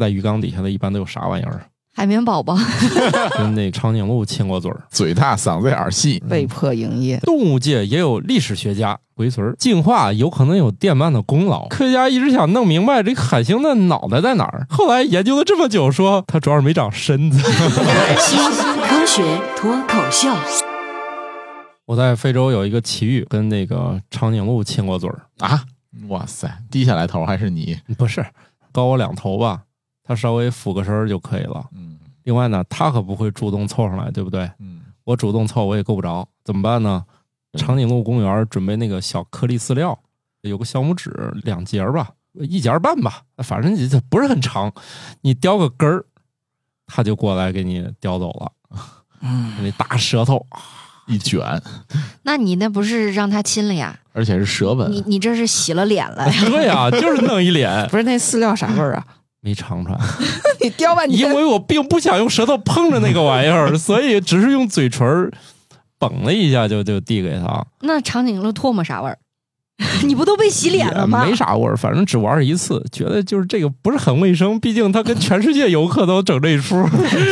在鱼缸底下的一般都有啥玩意儿？海绵宝宝，跟那长颈鹿亲过嘴儿。嘴大嗓子眼儿细，被迫营业。动物界也有历史学家回嘴儿，进化有可能有电鳗的功劳。科学家一直想弄明白这个海星的脑袋在哪儿，后来研究了这么久，说它主要是没长身子。科学脱口秀，我在非洲有一个奇遇，跟那个长颈鹿亲过嘴儿，啊！哇塞，低下来头还是你？不是高我两头吧？它稍微俯个身儿就可以了。嗯另外呢，他可不会主动凑上来，对不对？嗯，我主动凑我也够不着，怎么办呢？长颈鹿公园准备那个小颗粒饲料，有个小拇指两节儿吧，一节半吧，反正这不是很长，你叼个根儿，它就过来给你叼走了。嗯，那大舌头，一卷，那你那不是让他亲了呀？而且是舌吻你，你这是洗了脸了呀？对呀、就是弄一脸 不是那饲料啥味儿啊？没尝出来，你叼半天，因为我并不想用舌头碰着那个玩意儿，所以只是用嘴唇儿捧了一下就就递给他。那长颈鹿唾沫啥味儿？你不都被洗脸了吗？没啥味儿，反正只玩一次，觉得就是这个不是很卫生，毕竟他跟全世界游客都整这一出。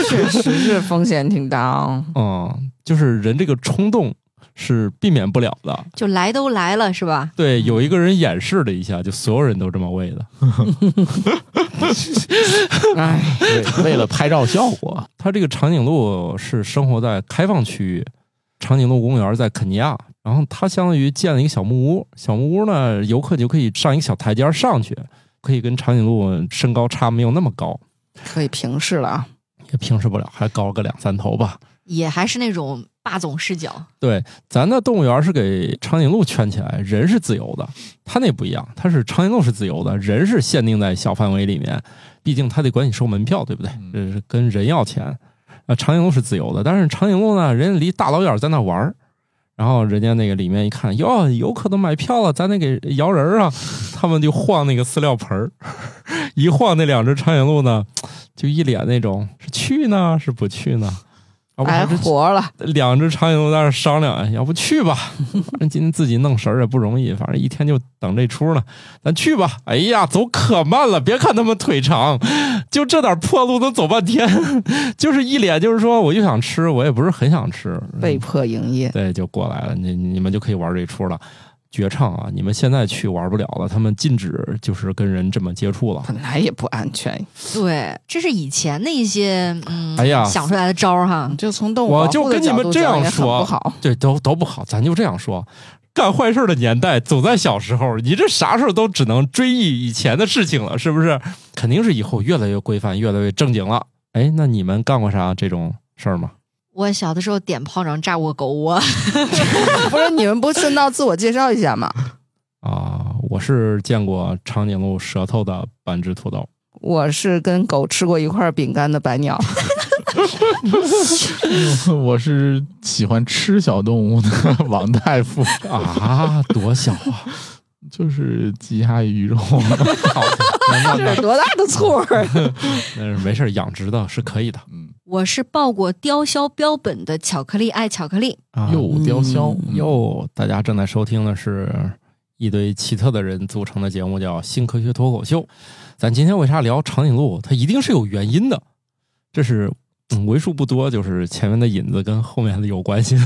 确实是风险挺大啊。嗯，就是人这个冲动是避免不了的。就来都来了是吧？对，有一个人演示了一下，就所有人都这么喂的。哎，为为了拍照效果，它这个长颈鹿是生活在开放区域，长颈鹿公园在肯尼亚，然后它相当于建了一个小木屋，小木屋呢，游客就可以上一个小台阶上去，可以跟长颈鹿身高差没有那么高，可以平视了啊。也平视不了，还高个两三头吧。也还是那种霸总视角，对，咱的动物园是给长颈鹿圈起来，人是自由的。它那不一样，它是长颈鹿是自由的，人是限定在小范围里面，毕竟它得管你收门票，对不对？这是跟人要钱。啊，长颈鹿是自由的，但是长颈鹿呢，人家离大老远在那玩儿，然后人家那个里面一看，哟，游客都买票了，咱得给摇人啊，他们就晃那个饲料盆儿，一晃那两只长颈鹿呢，就一脸那种是去呢是不去呢？还活了，两只长颈鹿在那商量，哎要不去吧？反正今天自己弄食儿也不容易，反正一天就等这出呢，咱去吧。哎呀，走可慢了，别看他们腿长，就这点破路能走半天，就是一脸就是说我就想吃，我也不是很想吃，被迫营业。对，就过来了，你你们就可以玩这出了。绝唱啊！你们现在去玩不了了，他们禁止就是跟人这么接触了。本来也不安全，对，这是以前的一些嗯，哎呀想出来的招儿哈。就从动物我就跟你们这样说不好。对，都都不好，咱就这样说。干坏事的年代总在小时候，你这啥时候都只能追忆以前的事情了，是不是？肯定是以后越来越规范，越来越正经了。哎，那你们干过啥这种事儿吗？我小的时候点炮仗炸过狗窝，不是你们不顺道自我介绍一下吗？啊，我是见过长颈鹿舌头的半只土豆。我是跟狗吃过一块饼干的白鸟，我是喜欢吃小动物的王大夫，啊，多小啊！就是鸡鸭鱼肉。这是多大的错儿？那是没事儿，养殖的是可以的嗯，我是报过雕鸮标本的巧克力爱巧克力。啊。又雕鸮，嗯哟，大家正在收听的是一堆奇特的人组成的节目，叫《新科学脱口秀》。咱今天为啥聊长颈鹿？它一定是有原因的，这是。嗯，为数不多，就是前面的引子跟后面的有关系，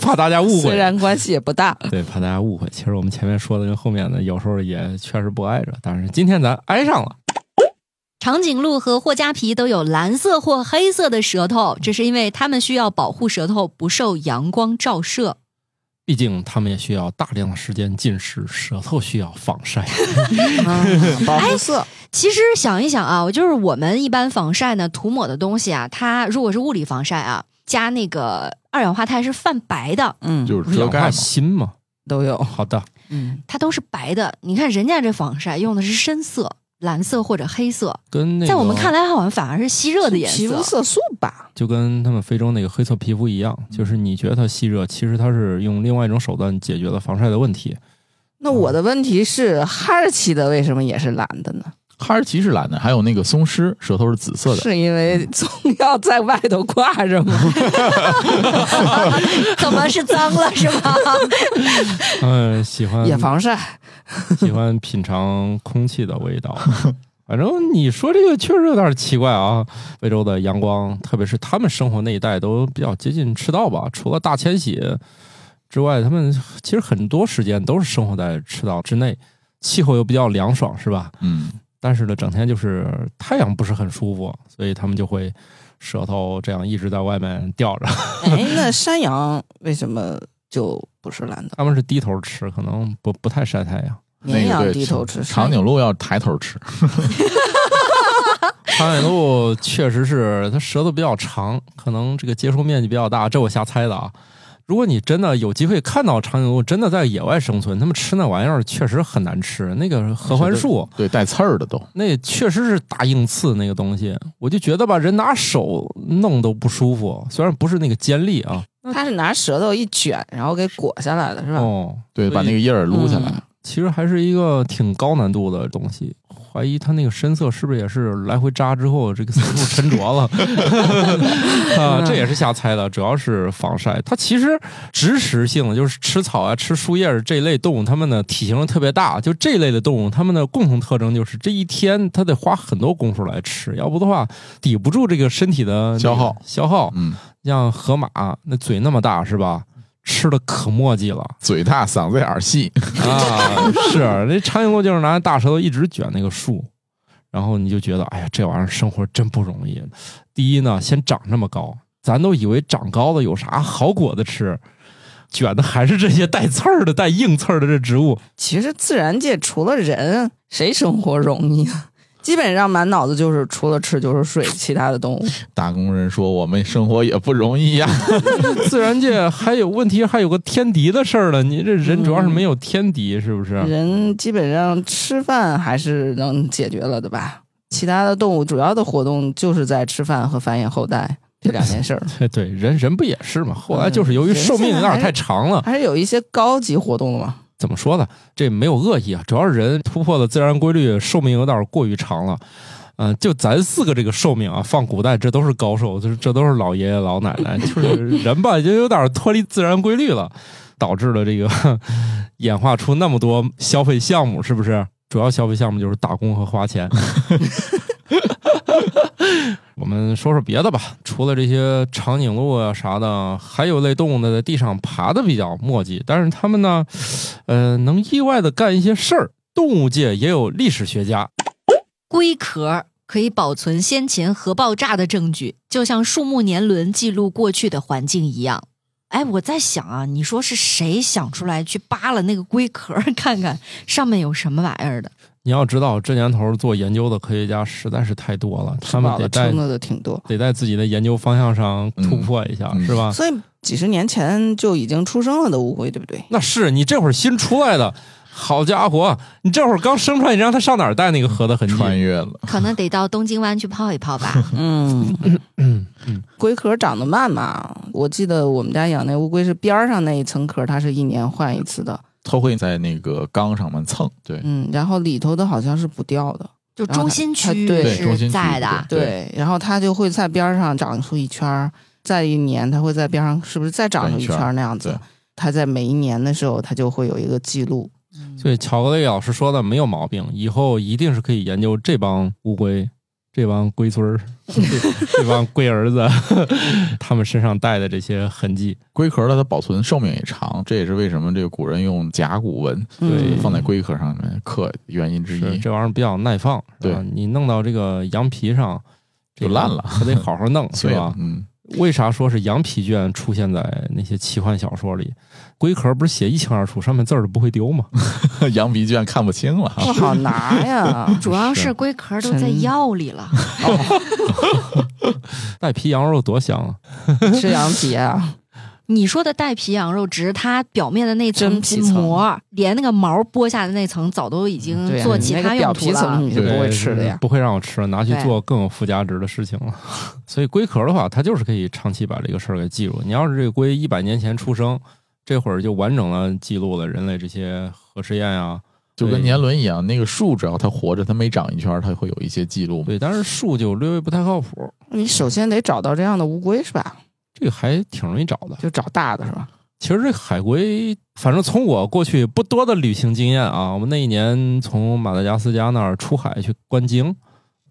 怕大家误会虽。然关系也不大，对，怕大家误会。其实我们前面说的跟后面的有时候也确实不挨着，但是今天咱挨上了。长颈鹿和霍加皮都有蓝色或黑色的舌头，这是因为它们需要保护舌头不受阳光照射。毕竟它们也需要大量的时间进食，舌头需要防晒。保护色其实想一想啊，就是我们一般防晒呢，涂抹的东西啊，它如果是物理防晒啊，加那个二氧化碳是泛白的，嗯，就是遮盖嘛。锌嘛？都有，好的，嗯，它都是白的。你看人家这防晒用的是深色，蓝色或者黑色，跟那个在我们看来好像反而是吸热的颜色皮肤色。色素吧，就跟他们非洲那个黑色皮肤一样，就是你觉得它吸热，其实它是用另外一种手段解决了防晒的问题。那我的问题是，哈士奇的为什么也是蓝的呢？哈士奇是蓝的，还有那个松狮舌头是紫色的。是因为总要在外头挂着吗？怎么是脏了是吗？嗯，喜欢也防晒，喜欢品尝空气的味道。反正你说这个确实有点奇怪啊！非洲的阳光，特别是他们生活那一带，都比较接近赤道吧。除了大迁徙之外，他们其实很多时间都是生活在赤道之内，气候又比较凉爽，是吧？嗯，但是呢，整天就是太阳不是很舒服，所以他们就会舌头这样一直在外面吊着。哎，那山羊为什么就不是蓝的？他们是低头吃，可能不不太晒太阳。绵羊低头吃，长颈鹿要抬头吃 长颈鹿确实是它舌头比较长，可能这个接触面积比较大，这我瞎猜的啊。如果你真的有机会看到长颈鹿真的在野外生存，他们吃那玩意儿确实很难吃。那个合欢树，对，带刺儿的都。那确实是大硬刺那个东西，我就觉得吧，人拿手弄都不舒服。虽然不是那个尖利啊，它是拿舌头一卷，然后给裹下来的，是吧？哦，对，把那个叶儿撸下来。嗯其实还是一个挺高难度的东西。怀疑它那个深色是不是也是来回扎之后，这个色素沉着了 啊？这也是瞎猜的，主要是防晒。它其实植食性，就是吃草啊、吃树叶这一类动物，它们的体型特别大。就这一类的动物，它们的共同特征就是这一天它得花很多功夫来吃，要不的话抵不住这个身体的消耗消耗。嗯，像河马那嘴那么大是吧？吃的可墨迹了。嘴大，嗓子眼儿细。啊，是那长颈鹿就是拿大舌头一直卷那个树，然后你就觉得，哎呀，这玩意儿生活真不容易。第一呢，先长这么高，咱都以为长高了有啥好果子吃，卷的还是这些带刺儿的、带硬刺儿的这植物。其实自然界除了人，谁生活容易啊？基本上满脑子就是除了吃就是睡，其他的动物。打工人说：“我们生活也不容易呀。自然界还有问题，还有个天敌的事儿了。你这人主要是没有天敌，是不是？人基本上吃饭还是能解决了的吧？其他的动物主要的活动就是在吃饭和繁衍后代这两件事儿，对对，人人不也是嘛？后来就是由于嗯寿命有点太长了，还是有一些高级活动的嘛。怎么说呢？这没有恶意啊，主要是人突破了自然规律，寿命有点过于长了。嗯、就咱四个这个寿命啊，放古代这都是高寿，就是这都是老爷爷老奶奶，就是人吧，就有点脱离自然规律了，导致了这个 演化出那么多消费项目，是不是？主要消费项目就是打工和花钱。我们说说别的吧，除了这些长颈鹿啊啥的，还有类动物呢，在地上爬的比较墨迹，但是它们呢，呃，能意外的干一些事儿。动物界也有历史学家，龟壳可以保存先前核爆炸的证据，就像树木年轮记录过去的环境一样。哎，我在想啊，你说是谁想出来去扒了那个龟壳，看看上面有什么玩意儿的？你要知道，这年头做研究的科学家实在是太多了，他们得在撑的挺多，得在自己的研究方向上突破一下，嗯是吧？所以几十年前就已经出生了的乌龟，对不对？那是你这会儿新出来的，好家伙，你这会儿刚生出来，你让他上哪儿带那个河的痕迹？穿越了，可能得到东京湾去泡一泡吧。嗯嗯嗯，龟壳长得慢嘛，我记得我们家养那乌龟是边儿上那一层壳，它是一年换一次的，它会在那个缸上面蹭。对，嗯，然后里头的好像是不掉的，就中心区对是中心在的，对对，然后它就会在边儿上长出一圈儿，再一年它会在边上是不是再长出一圈儿那样子？它在每一年的时候，它就会有一个记录。所以巧克力老师说的没有毛病，以后一定是可以研究这帮乌龟、这帮龟孙儿、这 这帮龟儿子 他们身上带的这些痕迹。龟壳的它保存寿命也长，这也是为什么这个古人用甲骨文放在龟壳上面刻原因之一。这玩意儿比较耐放，对你弄到这个羊皮上就烂了 还得好好弄，是吧，？嗯，为啥说是羊皮卷出现在那些奇幻小说里？龟壳不是写一清二楚，上面字儿都不会丢吗？羊皮卷看不清了。不好拿呀。主要是龟壳都在药里了。带皮羊肉多香啊！吃羊皮啊，你说的带皮羊肉，只是它表面的那层皮膜，连那个毛剥下的那层早都已经做其他用途了。皮层你就不会吃的呀。不会让我吃了，拿去做更有附加值的事情了。所以龟壳的话，它就是可以长期把这个事儿给记录。你要是这个龟一百年前出生，这会儿就完整的记录了人类这些核试验啊。就跟年轮一样，那个树只要它活着，它每长一圈，它会有一些记录。对，但是树就略微不太靠谱，你首先得找到这样的乌龟是吧？这个还挺容易找的。就找大的是吧？其实这海龟，反正从我过去不多的旅行经验啊，我们那一年从马达加斯加那儿出海去观鲸，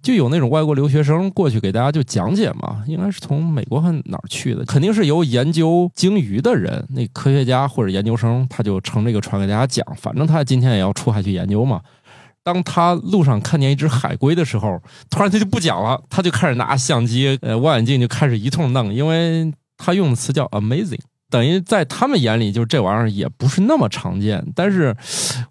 就有那种外国留学生过去给大家就讲解嘛，应该是从美国还哪儿去的，肯定是由研究鲸鱼的人，那科学家或者研究生，他就乘这个船给大家讲，反正他今天也要出海去研究嘛。当他路上看见一只海龟的时候，突然他就不讲了，他就开始拿相机、呃望远镜就开始一通弄，因为他用的词叫 amazing。等于在他们眼里，就这玩意儿也不是那么常见，但是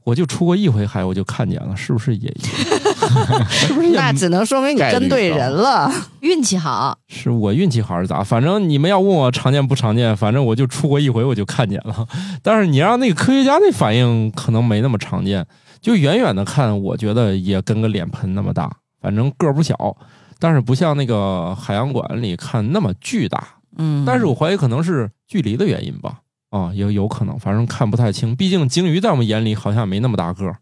我就出过一回海，我就看见了，是不是也？是不是也？那只能说明你跟对人了。运气好，是我运气好是咋？反正你们要问我常见不常见，反正我就出过一回，我就看见了。但是你让那个科学家那反应可能没那么常见，就远远的看，我觉得也跟个脸盆那么大，反正个儿不小，但是不像那个海洋馆里看那么巨大。嗯，但是我怀疑可能是距离的原因吧，啊，也有可能，反正看不太清。毕竟鲸鱼在我们眼里好像没那么大个儿。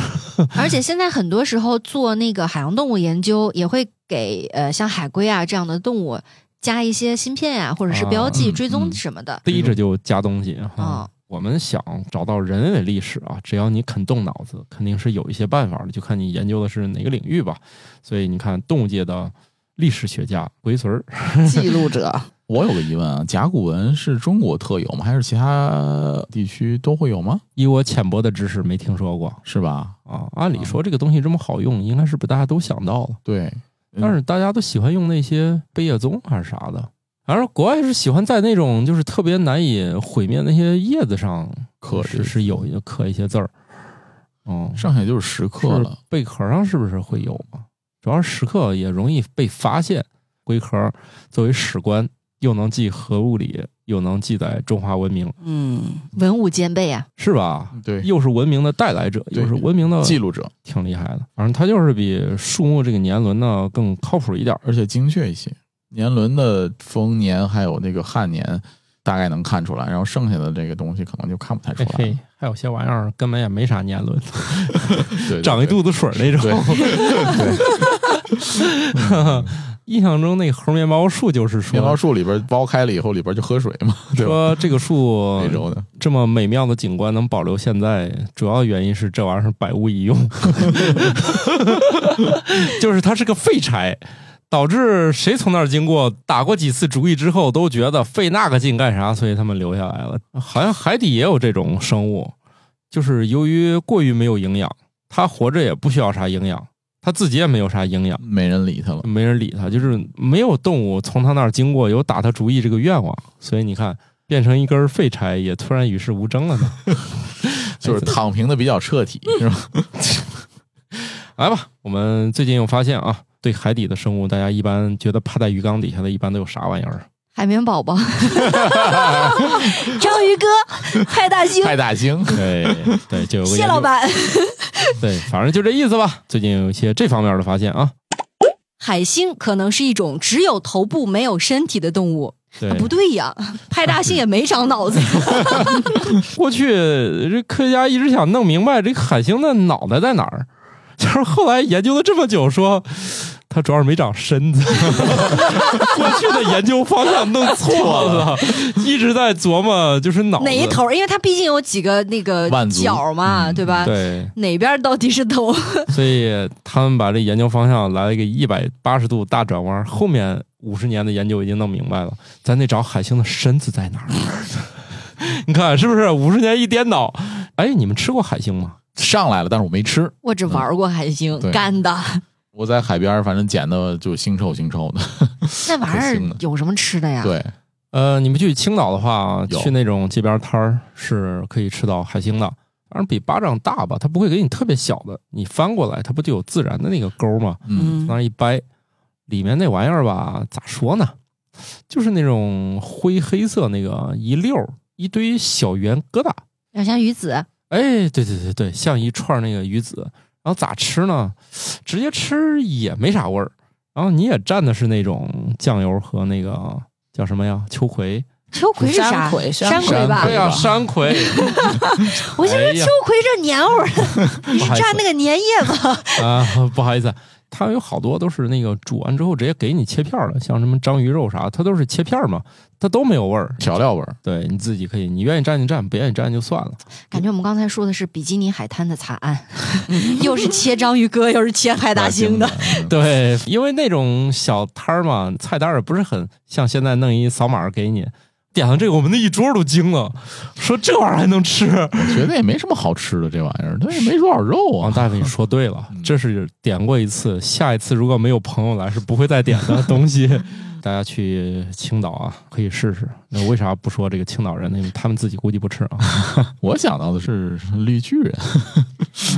而且现在很多时候做那个海洋动物研究，也会给呃像海龟啊这样的动物加一些芯片呀、或者是标记、追踪嗯什么的。逮着就加东西啊啊。我们想找到人类历史啊，只要你肯动脑子，肯定是有一些办法的，就看你研究的是哪个领域吧。所以你看，动物界的历史学家龟孙儿，记录者，我有个疑问啊，甲骨文是中国特有吗？还是其他地区都会有吗？以我浅薄的知识，没听说过是吧？啊。按理说这个东西这么好用，应该是不大家都想到了，对，嗯但是大家都喜欢用那些贝叶棕还是啥的。反正国外是喜欢在那种就是特别难以毁灭那些叶子上刻是是有刻一些字儿，嗯，剩下就是石刻了。贝壳上是不是会有啊？主要是石刻也容易被发现。龟壳作为史官，又能记核物理，又能记载中华文明，嗯，文武兼备啊！是吧？对，又是文明的带来者，又是文明的记录者，挺厉害的。反正它就是比树木这个年轮呢更靠谱一点。而且精确一些。年轮的丰年还有那个汉年，大概能看出来，然后剩下的这个东西可能就看不太出来嘿嘿。，还有些玩意儿根本也没啥年轮，对，对长一肚子水那种。印象中那个猴面包树就是说，面包树里边剥开了以后，里边就喝水嘛，对？说这个树非洲的，这么美妙的景观能保留现在，主要原因是这玩意儿是百无一用，就是它是个废柴，导致谁从那儿经过，打过几次主意之后，都觉得费那个劲干啥，所以他们留下来了。好像海底也有这种生物，就是由于过于没有营养，它活着也不需要啥营养，它自己也没有啥营养。没人理他了。没人理他，就是没有动物从他那儿经过有打他主意这个愿望，所以你看，变成一根废柴也突然与世无争了呢。就是躺平的比较彻底，是吧？来吧，我们最近又发现啊，对海底的生物，大家一般觉得趴在鱼缸底下的，一般都有啥玩意儿？海绵宝宝、章鱼哥、派大星、派大星，对对，就有个研究谢老板。对，反正就这意思吧。最近有一些这方面的发现啊，海星可能是一种只有头部没有身体的动物。对，啊不对呀，派大星也没长脑子。过去这科学家一直想弄明白这个海星的脑袋在哪儿，就是后来研究了这么久说。它主要是没长身子，过去的研究方向弄错了，一直在琢磨就是脑哪一头？因为它毕竟有几个那个角嘛，嗯对吧？对，哪边到底是头？所以他们把这研究方向来了一个一百八十度大转弯，后面五十年的研究已经弄明白了，咱得找海星的身子在哪儿。你看是不是？五十年一颠倒，哎，你们吃过海星吗？上来了，但是我没吃。我只玩过海星，对干的。我在海边，反正捡的就腥臭腥臭的。那玩意儿 有什么吃的呀？对，呃，你们去青岛的话，去那种街边摊儿是可以吃到海星的，反正比巴掌大吧，它不会给你特别小的，你翻过来，它不就有自然的那个钩吗？嗯，那一掰，里面那玩意儿吧，咋说呢？就是那种灰黑色那个一溜儿一堆小圆疙瘩，有点像鱼子，哎，对对对对，像一串那个鱼子。然后咋吃呢？直接吃也没啥味儿。然后你也蘸的是那种酱油和那个叫什么呀？秋葵。秋葵是啥？山葵山山葵吧对？呀，吧山葵。我先说哎呀秋葵这黏糊儿的，你是蘸那个粘液吗？啊，不好意思，它有好多都是那个煮完之后直接给你切片儿的，像什么章鱼肉啥，它都是切片儿嘛，它都没有味儿。调料味儿。对，你自己可以，你愿意蘸就蘸，不愿意蘸就算了。感觉我们刚才说的是比基尼海滩的惨案，又是切章鱼哥，又是切海大星的。嗯，对，因为那种小摊儿嘛，菜单儿也不是很像现在弄一扫码给你。点了这个，我们那一桌都惊了，说这玩意儿还能吃。我觉得也没什么好吃的这玩意儿，它也没多少肉啊。王大夫，你说对了，这是点过一次，下一次如果没有朋友来，是不会再点的东西。大家去青岛啊，可以试试。那为啥不说这个青岛人呢？他们自己估计不吃啊。我想到的是绿巨人，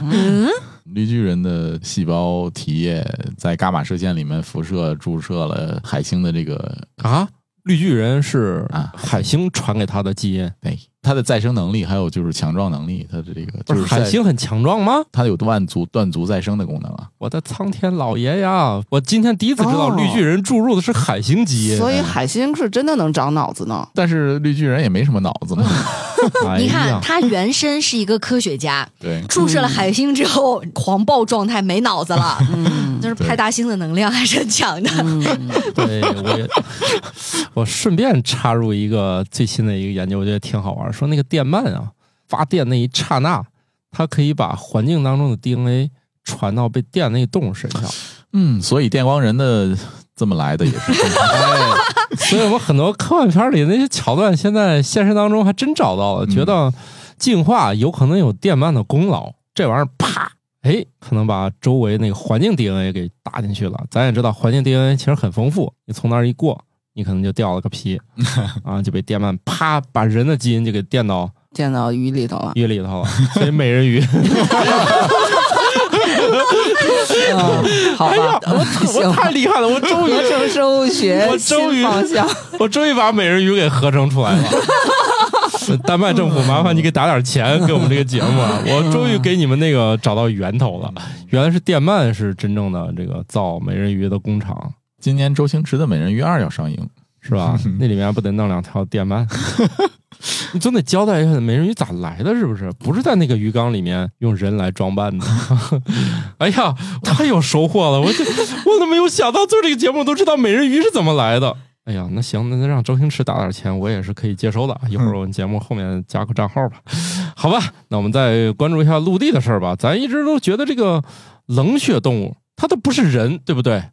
嗯，绿巨人的细胞体液在伽马射线里面辐射注射了海星的这个，啊，绿巨人是啊。海星传给他的基因，对它的再生能力，还有就是强壮能力，它的这个就是海星很强壮吗？它有断足断足再生的功能啊。我的苍天老爷呀！我今天第一次知道哦绿巨人注入的是海星基因。所以海星是真的能长脑子呢。但是绿巨人也没什么脑子嘛，哎你看呀，他原身是一个科学家，对，注射了海星之后，狂暴状态没脑子了，嗯就是派大星的能量还是很强的。嗯，对我也，我顺便插入一个最新的一个研究，我觉得挺好玩。说那个电鳗啊，发电那一刹那，它可以把环境当中的 DNA 传到被电那个动物身上。嗯，所以电光人的这么来的也是正常。哎，所以我们很多科幻片里那些桥段，现在现实当中还真找到了，觉得进化有可能有电鳗的功劳。这玩意儿啪，哎，可能把周围那个环境 DNA 给打进去了。咱也知道环境 DNA 其实很丰富，你从那儿一过，你可能就掉了个皮 啊，就被电鳗啪把人的基因就给电到电到鱼里头了。鱼里头了。所以美人鱼，嗯，好哎呀吧，，我我太厉害了，我终于合成生物学我终于。我终于把美人鱼给合成出来了。丹麦政府，麻烦你给打点钱给我们这个节目啊！我终于给你们那个找到源头了，原来是电鳗是真正的这个造美人鱼的工厂，今年周星驰的《美人鱼二》要上映，是吧？那里面不得弄两条电鳗？你总得交代一下美人鱼咋来的，是不是？不是在那个鱼缸里面用人来装扮的。哎呀，太有收获了！我这我都没有想到做这个节目都知道美人鱼是怎么来的。哎呀，那行，那那让周星驰打点钱，我也是可以接收的。一会儿我们节目后面加个账号吧，好吧？那我们再关注一下陆地的事儿吧。咱一直都觉得这个冷血动物它都不是人，对不对？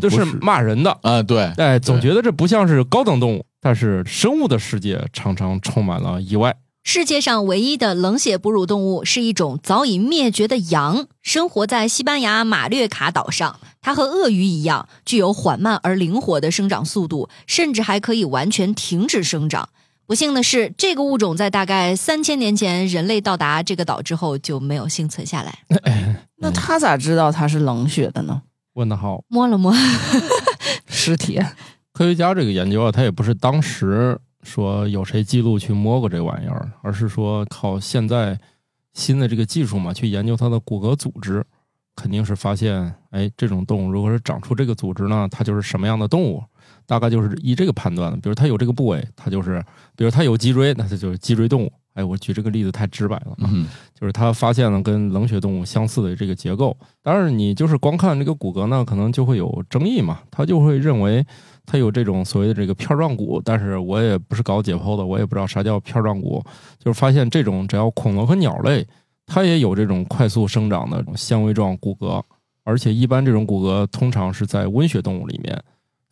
就是骂人的，啊，对，哎，总觉得这不像是高等动物，但是生物的世界常常充满了意外。世界上唯一的冷血哺乳动物是一种早已灭绝的羊，生活在西班牙马略卡岛上。它和鳄鱼一样，具有缓慢而灵活的生长速度，甚至还可以完全停止生长。不幸的是，这个物种在大概三千年前人类到达这个岛之后就没有幸存下来。那他咋知道它是冷血的呢？问的好，摸了摸，尸体科学家这个研究啊，他也不是当时说有谁记录去摸过这玩意儿，而是说靠现在新的这个技术嘛，去研究它的骨骼组织，肯定是发现，哎，这种动物如果是长出这个组织呢，它就是什么样的动物，大概就是依这个判断的。比如它有这个部位，它就是，比如它有脊椎，那它就是脊椎动物。哎，我举这个例子太直白了啊。嗯，就是他发现了跟冷血动物相似的这个结构。当然，你就是光看这个骨骼呢，可能就会有争议嘛。他就会认为它有这种所谓的这个片状骨，但是我也不是搞解剖的，我也不知道啥叫片状骨。就是发现这种只要恐龙和鸟类，它也有这种快速生长的纤维状骨骼，而且一般这种骨骼通常是在温血动物里面。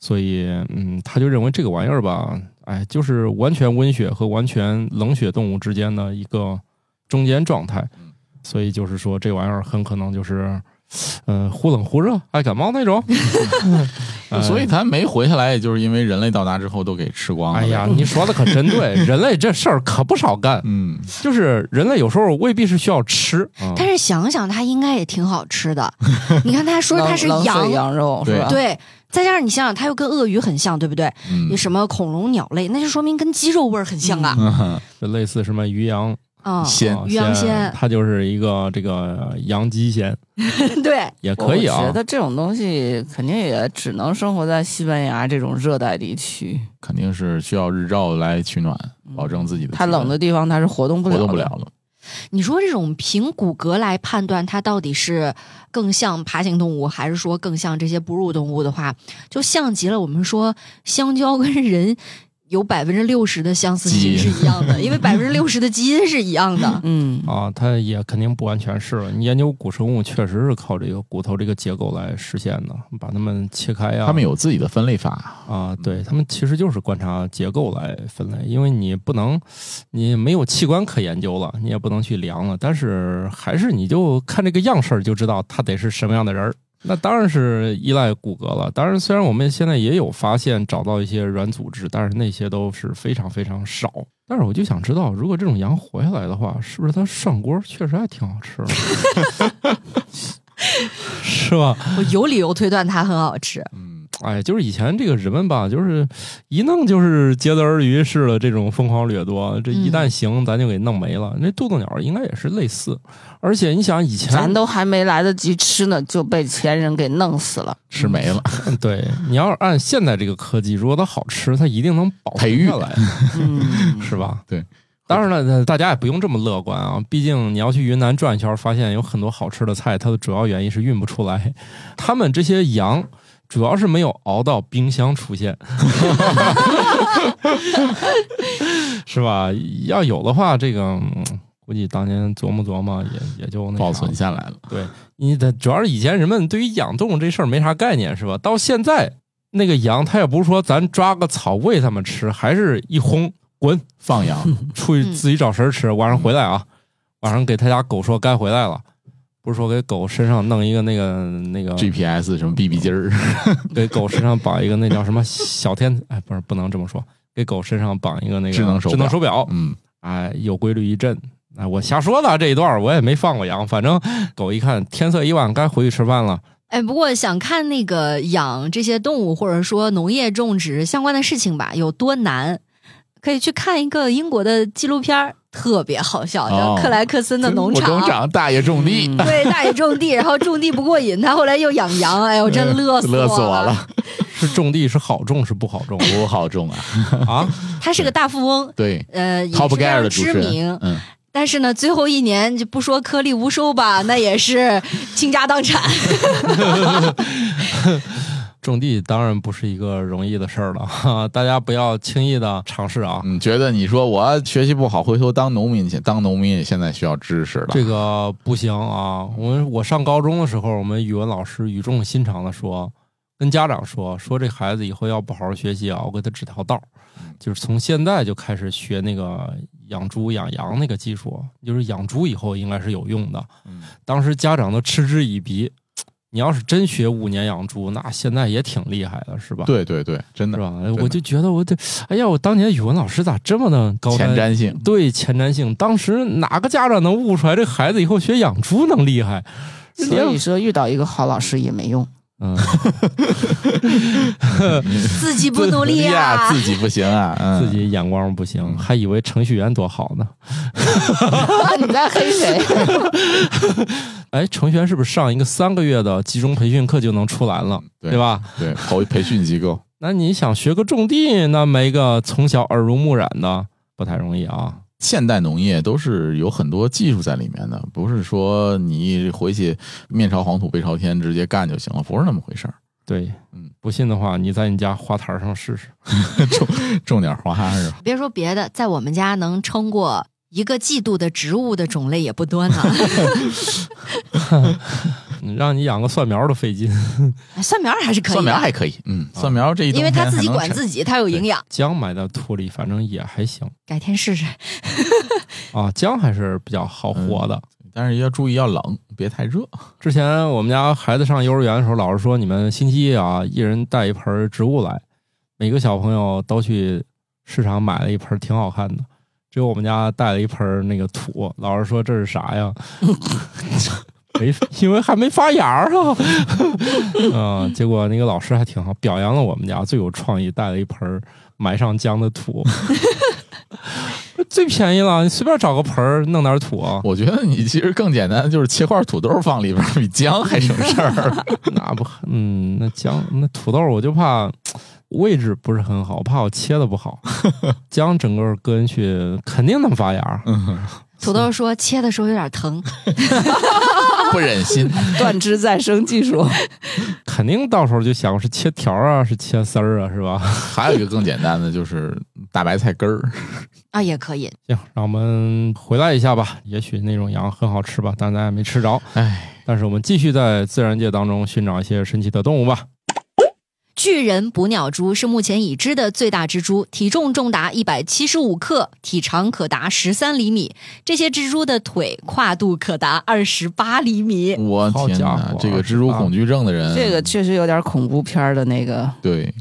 所以，嗯，他就认为这个玩意儿吧，哎，就是完全温血和完全冷血动物之间的一个中间状态。所以就是说，这玩意儿很可能就是，呃，忽冷忽热、爱感冒那种。哎所以它没活下来，也就是因为人类到达之后都给吃光了。哎呀，你说的可真对，人类这事儿可不少干。嗯，就是人类有时候未必是需要吃，啊但是想想它应该也挺好吃的。你看他说它是羊，羊肉是对吧？对，再加上你想想，它又跟鳄鱼很像，对不对？什么恐龙、鸟类，那就说明跟鸡肉味儿很像啊。嗯。就类似什么鱼羊。啊，鲜。啊鱼羊鲜。它就是一个这个羊鸡鲜，对，也可以啊。我觉。得这种东西肯定也只能生活在西班牙这种热带地区，肯定是需要日照来取暖，保证自己的太冷的地方它是活动不了的。活动不了了。你说这种凭骨骼来判断它到底是更像爬行动物，还是说更像这些哺乳动物的话，就像极了我们说香蕉跟人有百分之六十的相似性基因是一样的，因为百分之六十的基因是一样的。嗯，啊，它也肯定不完全是了。你研究古生物，确实是靠这个骨头这个结构来实现的，把它们切开呀、他们有自己的分类法，啊，对他们其实就是观察结构来分类，因为你不能，你没有器官可研究了，你也不能去量了，但是还是你就看这个样式儿就知道他得是什么样的人儿。那当然是依赖骨骼了。当然，虽然我们现在也有发现找到一些软组织，但是那些都是非常非常少。但是我就想知道，如果这种羊活下来的话，是不是它上锅确实还挺好吃的？是吧？我有理由推断它很好吃。嗯，哎，就是以前这个人们吧，就是一弄就是竭泽而渔式的这种疯狂掠夺，这一旦行，咱就给弄没了。那渡渡鸟应该也是类似，而且你想以前咱都还没来得及吃呢，就被前人给弄死了。吃没了，嗯 对你要是按现在这个科技，如果它好吃，它一定能保培育存下来，嗯，是吧？对。当然了，大家也不用这么乐观啊！毕竟你要去云南转一圈，发现有很多好吃的菜，它的主要原因是运不出来。他们这些羊主要是没有熬到冰箱出现，是吧？要有的话，这个、嗯估计当年琢磨琢磨也也就那啥保存下来了。对，你的主要是以前人们对于养动物这事儿没啥概念，是吧？到现在那个羊，它也不是说咱抓个草喂它们吃，还是一轰滚放羊，出去自己找食儿吃，晚上回来啊，晚上给他家狗说该回来了。不是说给狗身上弄一个那个那个 GPS 什么 BB 机儿，给狗身上绑一个那叫什么小天哎，不是不能这么说，给狗身上绑一个那个智能手表。智能手表，嗯，哎，有规律一震。哎，我瞎说的这一段我也没放过羊，反正狗一看天色已晚，该回去吃饭了。哎，不过想看那个养这些动物或者说农业种植相关的事情吧，有多难，可以去看一个英国的纪录片儿，特别好笑，叫哦《克莱克森的农我场》。农场大爷种地，嗯 对，大爷种地，然后种地不过瘾，他后来又养羊，哎呦，真乐死乐死我了了。是种地是好种是不好种不好种啊。啊？他是个大富翁，对呃，也，Top Gear 的知名，，嗯，但是呢，最后一年就不说颗粒无收吧，那也是倾家荡产。种地当然不是一个容易的事儿了，哈，大家不要轻易的尝试啊。你，觉得你说我学习不好，回头当农民去，当农民也现在需要知识了。这个不行啊！我们我上高中的时候，我们语文老师语重心长的说，跟家长说，说这孩子以后要不好好学习啊，我给他指条道儿，就是从现在就开始学那个养猪养羊那个技术，就是养猪以后应该是有用的。嗯当时家长都嗤之以鼻。你要是真学五年养猪，那现在也挺厉害的，是吧？对对对，真的是吧？我就觉得我这，哎呀，我当年语文老师咋这么的高前瞻瞻性。对前瞻性，当时哪个家长能悟出来这孩子以后学养猪能厉害？所以说遇到一个好老师也没用。嗯，自己不努力呀、自己不行啊，嗯，自己眼光不行，还以为程序员多好呢。你在黑谁？哎，程序员是不是上一个三个月的集中培训课就能出来了，对对吧？对，跑培训机构，那你想学个种地，那没个从小耳濡目染的，不太容易啊。现代农业都是有很多技术在里面的，不是说你回去面朝黄土背朝天直接干就行了，不是那么回事儿。对，嗯，不信的话，你在你家花坛上试试。种种点花是吧？别说别的，在我们家能撑过一个季度的植物的种类也不多呢。嗯让你养个蒜苗都费劲。蒜苗还是可以，蒜苗还可以，嗯，蒜苗这一因为它自己管，自己，它有营养。姜埋在土里，反正也还行改天试试。啊。姜还是比较好活的。但是要注意要冷，别太热。之前我们家孩子上幼儿园的时候，老师说你们星期一啊，一人带一盆植物来，每个小朋友都去市场买了一盆挺好看的，只有我们家带了一盆那个土。老师说这是啥呀？没，因为还没发芽儿啊。嗯，结果那个老师还挺好，表扬了我们家最有创意，带了一盆埋上姜的土。最便宜了，你随便找个盆儿弄点土，我觉得你其实更简单，就是切块土豆放里边，比姜还省事儿。那不，嗯，那姜那土豆我就怕位置不是很好，怕我切的不好。姜整个搁进去肯定能发芽，嗯，土豆说切的时候有点疼，不忍心。断肢再生技术，肯定到时候就想是切条啊，是切丝儿啊，是吧？还有一个更简单的，就是大白菜根儿。啊，也可以。行，让我们回来一下吧。也许那种羊很好吃吧，但咱也没吃着。唉，但是我们继续在自然界当中寻找一些神奇的动物吧。巨人捕鸟蛛是目前已知的最大蜘蛛，体重重达一百七十五克，体长可达十三厘米。这些蜘蛛的腿跨度可达二十八厘米。我天！哪这个蜘蛛恐惧症的人，这个确实有点恐怖片的那个。对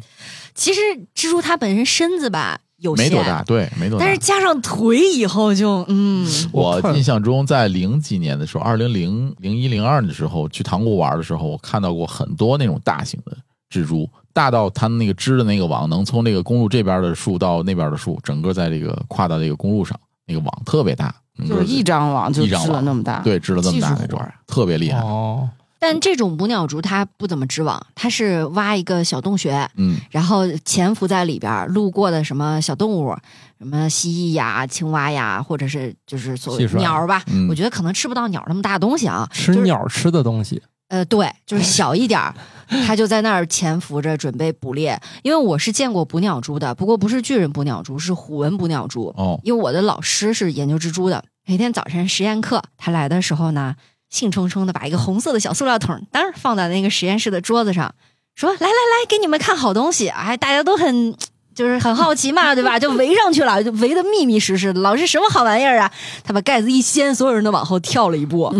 其实蜘蛛它本身身子吧有限，没多大，对没多大但。是加上腿以后就嗯，我印象中，在零几年的时候，二零零零一零二的时候，去塘沽玩的时候，我看到过很多那种大型的蜘蛛，大到它那个织的那个网能从那个公路这边的树到那边的树，整个在这个跨到这个公路上，那个网特别大，就是一张网就织了那么大，对织了这么大那种技术活儿，特别厉害。哦，但这种捕鸟蛛它不怎么织网，它是挖一个小洞穴，嗯，然后潜伏在里边儿，路过的什么小动物，什么蜥蜴呀、青蛙呀，或者是就是所谓鸟儿吧，嗯我觉得可能吃不到鸟儿那么大的东西啊，吃就是鸟吃的东西。呃，对，就是小一点儿，它就在那儿潜伏着，准备捕猎。因为我是见过捕鸟蛛的，不过不是巨人捕鸟蛛，是虎纹捕鸟蛛。哦，因为我的老师是研究蜘蛛的，每天早晨实验课，他来的时候呢，兴冲冲的把一个红色的小塑料桶，当放在那个实验室的桌子上，说：“来来来，给你们看好东西。”哎，大家都很。就是很好奇嘛，对吧？就围上去了，就围得密密实实的。老师什么好玩意儿啊？他把盖子一掀，所有人都往后跳了一步。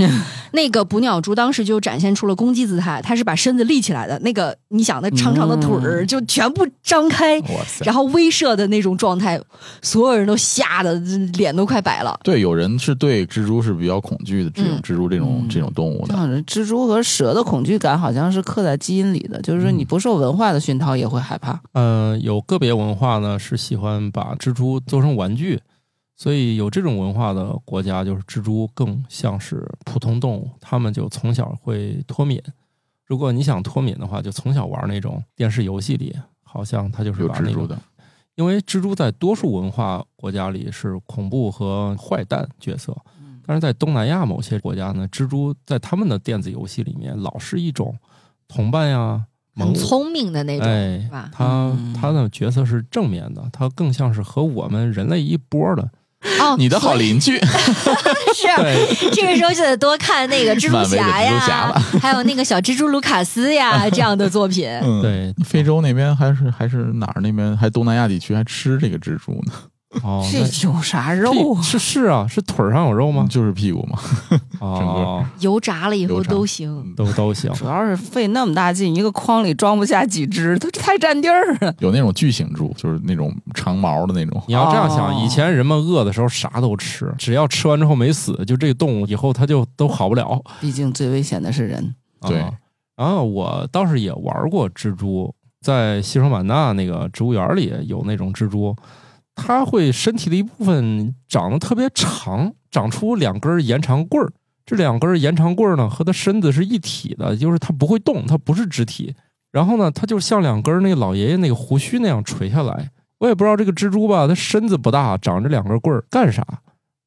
那个捕鸟蛛当时就展现出了攻击姿态，它是把身子立起来的，那个你想那长长的腿儿就全部张开！然后威慑的那种状态，所有人都吓得脸都快白了。对，有人是对蜘蛛是比较恐惧的，这种嗯蜘蛛这种嗯这种动物的。像蜘蛛和蛇的恐惧感好像是刻在基因里的，就是说你不受文化的熏陶也会害怕。嗯、有个别文化呢是喜欢把蜘蛛做成玩具，所以有这种文化的国家，就是蜘蛛更像是普通动物，他们就从小会脱敏。如果你想脱敏的话，就从小玩那种电视游戏里，好像它就是有把那个蜘蛛的，因为蜘蛛在多数文化国家里是恐怖和坏蛋角色，但是在东南亚某些国家呢，蜘蛛在他们的电子游戏里面老是一种同伴呀、盟很聪明的那种，哎是吧，他嗯。他的角色是正面的，他更像是和我们人类一波的。哦，你的好邻居，是对，这个时候就得多看那个蜘蛛侠 蜘蛛侠呀了，还有那个小蜘蛛卢卡斯呀这样的作品。嗯，对，非洲那边还是还是哪儿那边，还东南亚地区还吃这个蜘蛛呢，哦，这有啥肉啊？是是啊，是腿上有肉吗？就是屁股嘛。哦，油炸了以后都行。都都行。主要是费那么大劲，一个筐里装不下几只，它太占地儿了。有那种巨型猪，就是那种长毛的那种。你要这样想，哦以前人们饿的时候啥都吃，只要吃完之后没死，就这个动物以后它就都好不了。毕竟最危险的是人。对啊然后我倒是也玩过蜘蛛，在西双版纳那个植物园里有那种蜘蛛，它会身体的一部分长得特别长，长出两根延长棍儿。这两根延长棍儿呢和它身子是一体的，就是它不会动，它不是肢体。然后呢，它就像两根那个老爷爷那个胡须那样垂下来。我也不知道这个蜘蛛吧，它身子不大，长着两根棍儿干啥？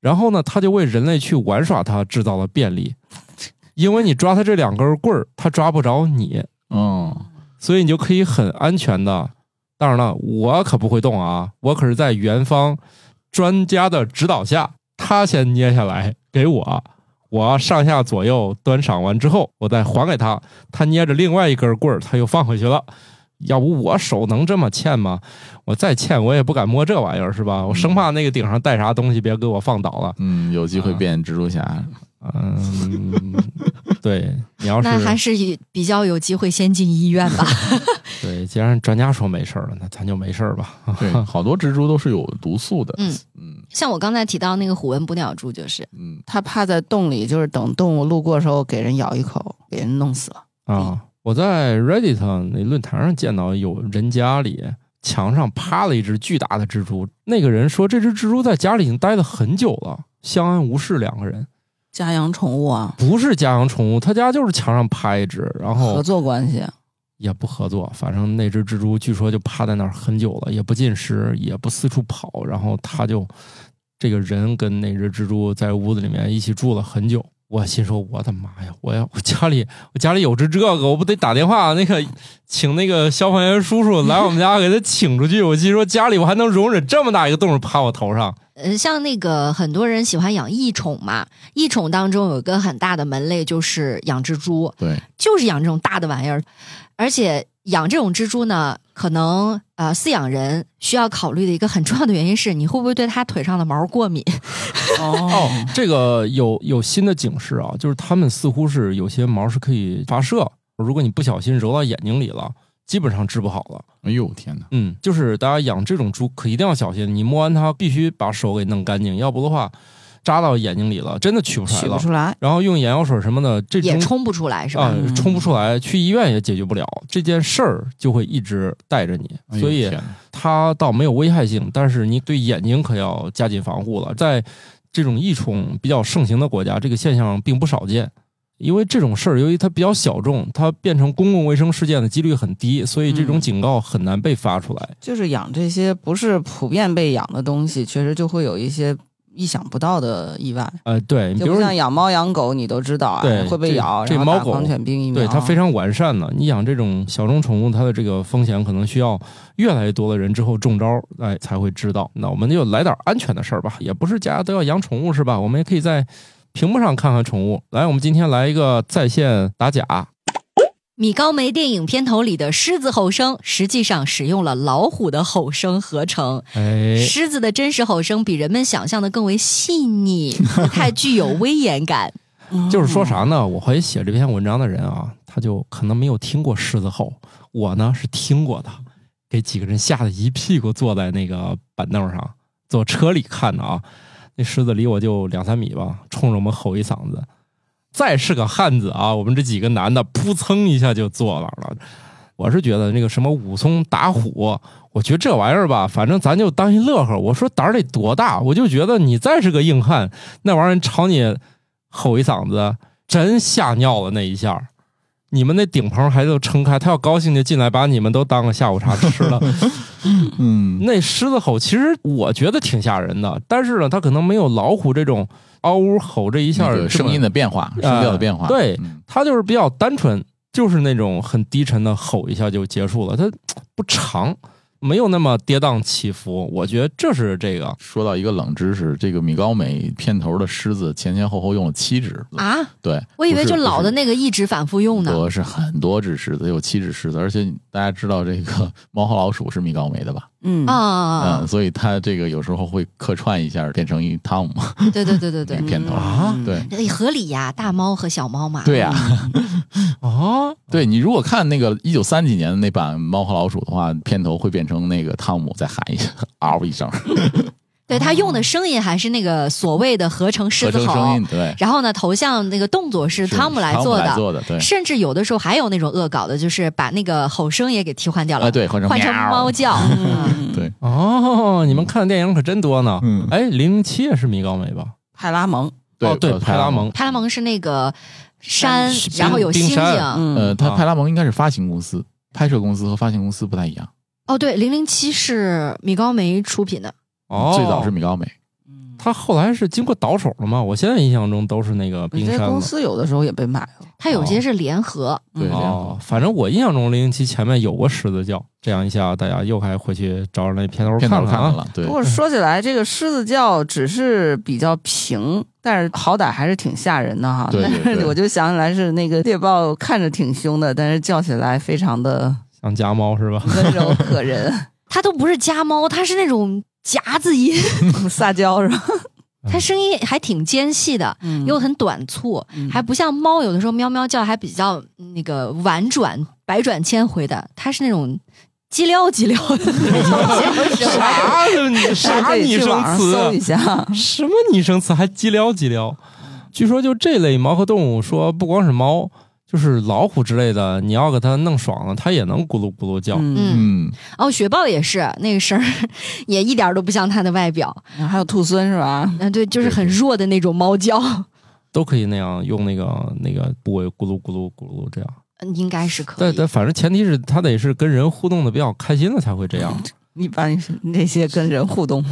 然后呢，它就为人类去玩耍它制造了便利，因为你抓它这两根棍儿，它抓不着你，嗯，所以你就可以很安全的。当然了，我可不会动啊，我可是在园方专家的指导下，他先捏下来给我，我上下左右端赏完之后，我再还给他，他捏着另外一根棍儿，他又放回去了。要不我手能这么欠吗？我再欠我也不敢摸这玩意儿，是吧？我生怕那个顶上带啥东西，别给我放倒了。嗯，有机会变蜘蛛侠。嗯，对你要是那还是是比较有机会先进医院吧。对，既然专家说没事儿了，那咱就没事儿吧。对，好多蜘蛛都是有毒素的。嗯嗯像我刚才提到那个虎纹捕鸟蛛，就是嗯，它趴在洞里，就是等动物路过的时候给人咬一口，给人弄死了。啊，我在 Reddit 那论坛上见到有人家里墙上趴了一只巨大的蜘蛛，那个人说这只蜘蛛在家里已经待了很久了，相安无事，两个人家养宠物啊，不是家养宠物，他家就是墙上趴一只，然后合作关系。也不合作，反正那只蜘蛛据说就趴在那儿很久了，也不进食，也不四处跑，然后他就这个人跟那只蜘蛛在屋子里面一起住了很久。我心说，我的妈呀！我要我家里 我家里有只这个，我不得打电话那个请那个消防员叔叔来我们家给他请出去。我心说家里我还能容忍这么大一个动物趴我头上？呃，像那个很多人喜欢养异宠嘛，异宠当中有一个很大的门类就是养蜘蛛，对，就是养这种大的玩意儿，而且养这种蜘蛛呢，可能呃饲养人需要考虑的一个很重要的原因是，你会不会对它腿上的毛过敏？哦，这个有有新的警示啊，就是它们似乎是有些毛是可以发射，如果你不小心揉到眼睛里了，基本上治不好了。哎呦天哪！嗯，就是大家养这种猪可一定要小心，你摸完它必须把手给弄干净，要不的话扎到眼睛里了，真的取不出来了。取不出来。然后用眼药水什么的，这种也冲不出来是吧？啊嗯冲不出来，去医院也解决不了这件事儿，就会一直带着你。哎所以它倒没有危害性，但是你对眼睛可要加紧防护了。在这种异宠比较盛行的国家，这个现象并不少见。因为这种事儿，由于它比较小众，它变成公共卫生事件的几率很低，所以这种嗯警告很难被发出来。就是养这些不是普遍被养的东西，确实就会有一些意想不到的意外。呃，对，比如像养猫养狗，你都知道啊，对会被咬，这猫狂犬病疫苗，对它非常完善的。你养这种小众宠物，它的这个风险可能需要越来越多的人之后中招，哎才会知道。那我们就来点安全的事儿吧，也不是家家都要养宠物是吧？我们也可以在屏幕上看看宠物。来，我们今天来一个在线打假。米高梅电影片头里的狮子吼声，实际上使用了老虎的吼声合成。哎，狮子的真实吼声比人们想象的更为细腻，不太具有威严感。就是说啥呢？我怀疑写这篇文章的人啊，他就可能没有听过狮子吼。我呢是听过的，给几个人吓得一屁股坐在那个板凳上，坐车里看的啊。那狮子离我就两三米吧，冲着我们吼一嗓子。再是个汉子啊，我们这几个男的扑蹭一下就坐那了。我是觉得那个什么武松打虎，我觉得这玩意儿吧，反正咱就当一乐呵。我说胆儿得多大，我就觉得你再是个硬汉，那玩意儿朝你吼一嗓子，真吓尿了那一下。你们那顶棚还都撑开，他要高兴就进来把你们都当个下午茶吃了。嗯，那狮子吼其实我觉得挺吓人的，但是呢，它可能没有老虎这种嗷呜吼这一下声音的变化，声调的变化，对嗯。它就是比较单纯，就是那种很低沉的吼一下就结束了，它不长，没有那么跌宕起伏。我觉得这是这个说到一个冷知识，这个米高美片头的狮子前前后后用了七只，啊，对，我以为就老的那个一直反复用呢。不是很多只狮子，有七只狮子，而且大家知道这个 猫和老鼠是米高梅的吧？嗯啊嗯，，所以他这个有时候会客串一下，变成一汤姆对对对对对，片头。啊嗯对哎合理呀，大猫和小猫嘛。对呀、啊，对你如果看那个一九三几年的那版《猫和老鼠》的话，片头会变成那个汤姆再喊一声嗷一声，对，他用的声音还是那个所谓的合成狮合子吼成声音，，对，然后呢，头像那个动作是是汤姆来做的。来做的，对，甚至有的时候还有那种恶搞的，就是把那个吼声也给替换掉了，啊对，换成换成猫叫。嗯，对，哦，你们看的电影可真多呢。嗯，哎，零零七也是米高梅吧？派拉蒙，哦，对，呃派拉蒙。派拉蒙是那个山山，然后有星星。嗯呃，它啊派拉蒙应该是发行公司，拍摄公司和发行公司不太一样，哦，对，零零七是米高梅出品的。哦，最早是米高梅，嗯他后来是经过倒手了吗？我现在印象中都是那个冰山公。司有的时候也被买了，他有些是联合，对，嗯哦，反正我印象中零零七前面有过狮子叫，这样一下大家又该回去找找那片头片看看啊。看看了，对不，过说起来，这个狮子叫只是比较平，但是好歹还是挺吓人的哈。对对但是对我就想起来是那个猎豹看着挺凶的，但是叫起来非常的像家猫是吧？温柔可人，它都不是家猫，它是那种夹子音，撒娇是吧？它声音还挺尖细的，嗯又很短促，嗯还不像猫有的时候喵喵叫还比较那个婉转、百转千回的，它是那种叽撩叽撩的。啥你啥拟声去网上搜一词？下。什么拟声词？还叽撩叽撩？据说就这类猫和动物，说不光是猫，就是老虎之类的，你要给它弄爽了，它也能咕噜咕噜叫。嗯，嗯，哦，雪豹也是那个声儿，也一点儿都不像它的外表。还有兔狲是吧？嗯，对，就是很弱的那种猫叫，都可以那样用那个那个部位咕噜咕噜咕噜这样。嗯应该是可以。但但反正前提是它得是跟人互动的比较开心了才会这样。一般那些跟人互动，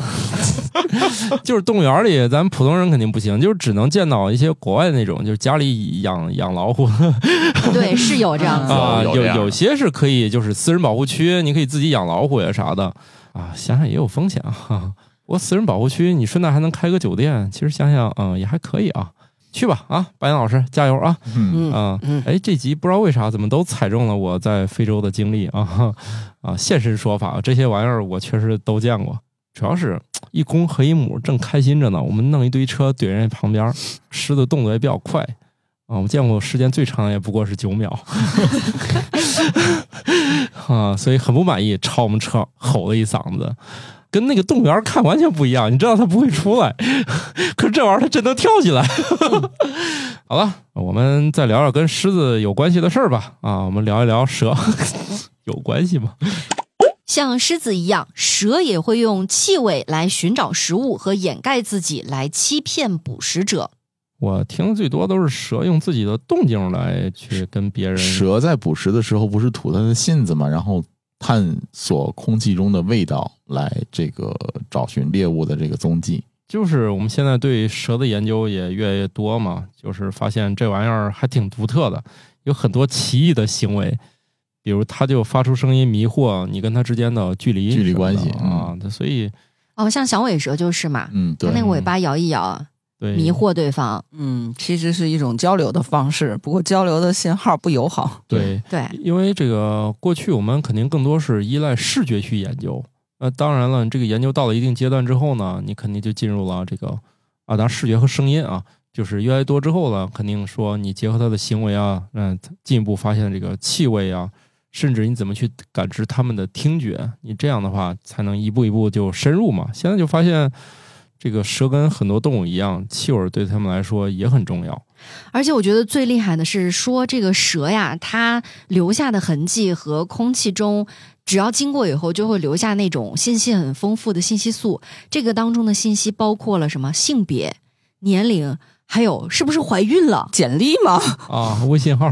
就是动物园里，咱普通人肯定不行，就是只能见到一些国外那种，就是家里养养老虎 对，是有这样子。啊，有有些是可以，就是私人保护区，你可以自己养老虎呀啥的啊。想想也有风险啊。哈 不过私人保护区，你顺带还能开个酒店，其实想想，嗯，也还可以啊。去吧啊，白岩老师加油啊！嗯，嗯啊，嗯哎，这集不知道为啥怎么都踩中了我在非洲的经历啊 啊！现身说法，这些玩意儿我确实都见过。主要是一公和一母正开心着呢，我们弄一堆车怼人家旁边，狮子动作也比较快啊。我们见过时间最长也不过是九秒 啊，所以很不满意，朝我们车吼了一嗓子。跟那个动物园看完全不一样，你知道它不会出来，可是这玩意儿它真能跳起来。好了，我们再聊聊跟狮子有关系的事儿吧。啊，我们聊一聊蛇，有关系吗？像狮子一样，蛇也会用气味来寻找食物和掩盖自己，来欺骗捕食者。我听的最多都是蛇用自己的动静来去跟别人。蛇在捕食的时候不是吐它的信子吗？然后探索空气中的味道，来这个找寻猎物的这个踪迹。就是我们现在对蛇的研究也越来越多嘛，就是发现这玩意儿还挺独特的，有很多奇异的行为，比如它就发出声音迷惑你跟它之间的距离距离关系嗯。啊，它所以哦，像响尾蛇就是嘛，嗯，对，它那个尾巴摇一摇，对迷惑对方。嗯，其实是一种交流的方式，不过交流的信号不友好。对，对，因为这个过去我们肯定更多是依赖视觉去研究，那当然了，这个研究到了一定阶段之后呢，你肯定就进入了这个啊，当然视觉和声音啊，就是越来越多之后呢，肯定说你结合他的行为啊，嗯，进一步发现这个气味啊，甚至你怎么去感知他们的听觉，你这样的话才能一步一步就深入嘛。现在就发现。这个蛇跟很多动物一样，气味对他们来说也很重要。而且我觉得最厉害的是说这个蛇呀，它留下的痕迹和空气中。只要经过以后，就会留下那种信息很丰富的信息素。这个当中的信息包括了什么性别、年龄，还有是不是怀孕了。简历吗？啊，微信号，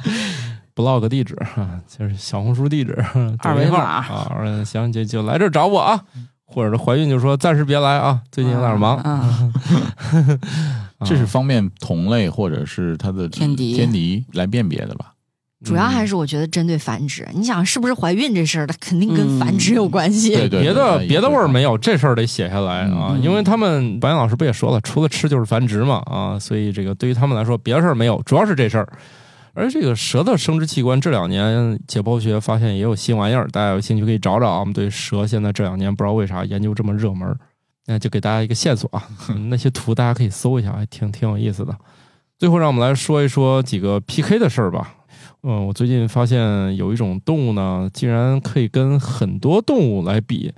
blog 地址，就是小红书地址，二维码啊。嗯行，就就来这儿找我啊，或者是怀孕就说暂时别来啊，最近有点忙。啊，啊这是方便同类或者是它的天敌天敌来辨别的吧？主要还是我觉得针对繁殖。你想是不是怀孕这事儿，它肯定跟繁殖有关系。对对，别的别的味儿没有，这事儿得写下来啊，嗯因为他们白岩老师不也说了，除了吃就是繁殖嘛啊，所以这个对于他们来说，别的事儿没有，主要是这事儿。而这个蛇的生殖器官这两年解剖学发现也有新玩意儿，大家有兴趣可以找找啊。我们对蛇现在这两年不知道为啥研究这么热门儿，那就给大家一个线索啊，嗯那些图大家可以搜一下，还挺挺有意思的。最后让我们来说一说几个 PK 的事儿吧。嗯，我最近发现有一种动物呢，竟然可以跟很多动物来比，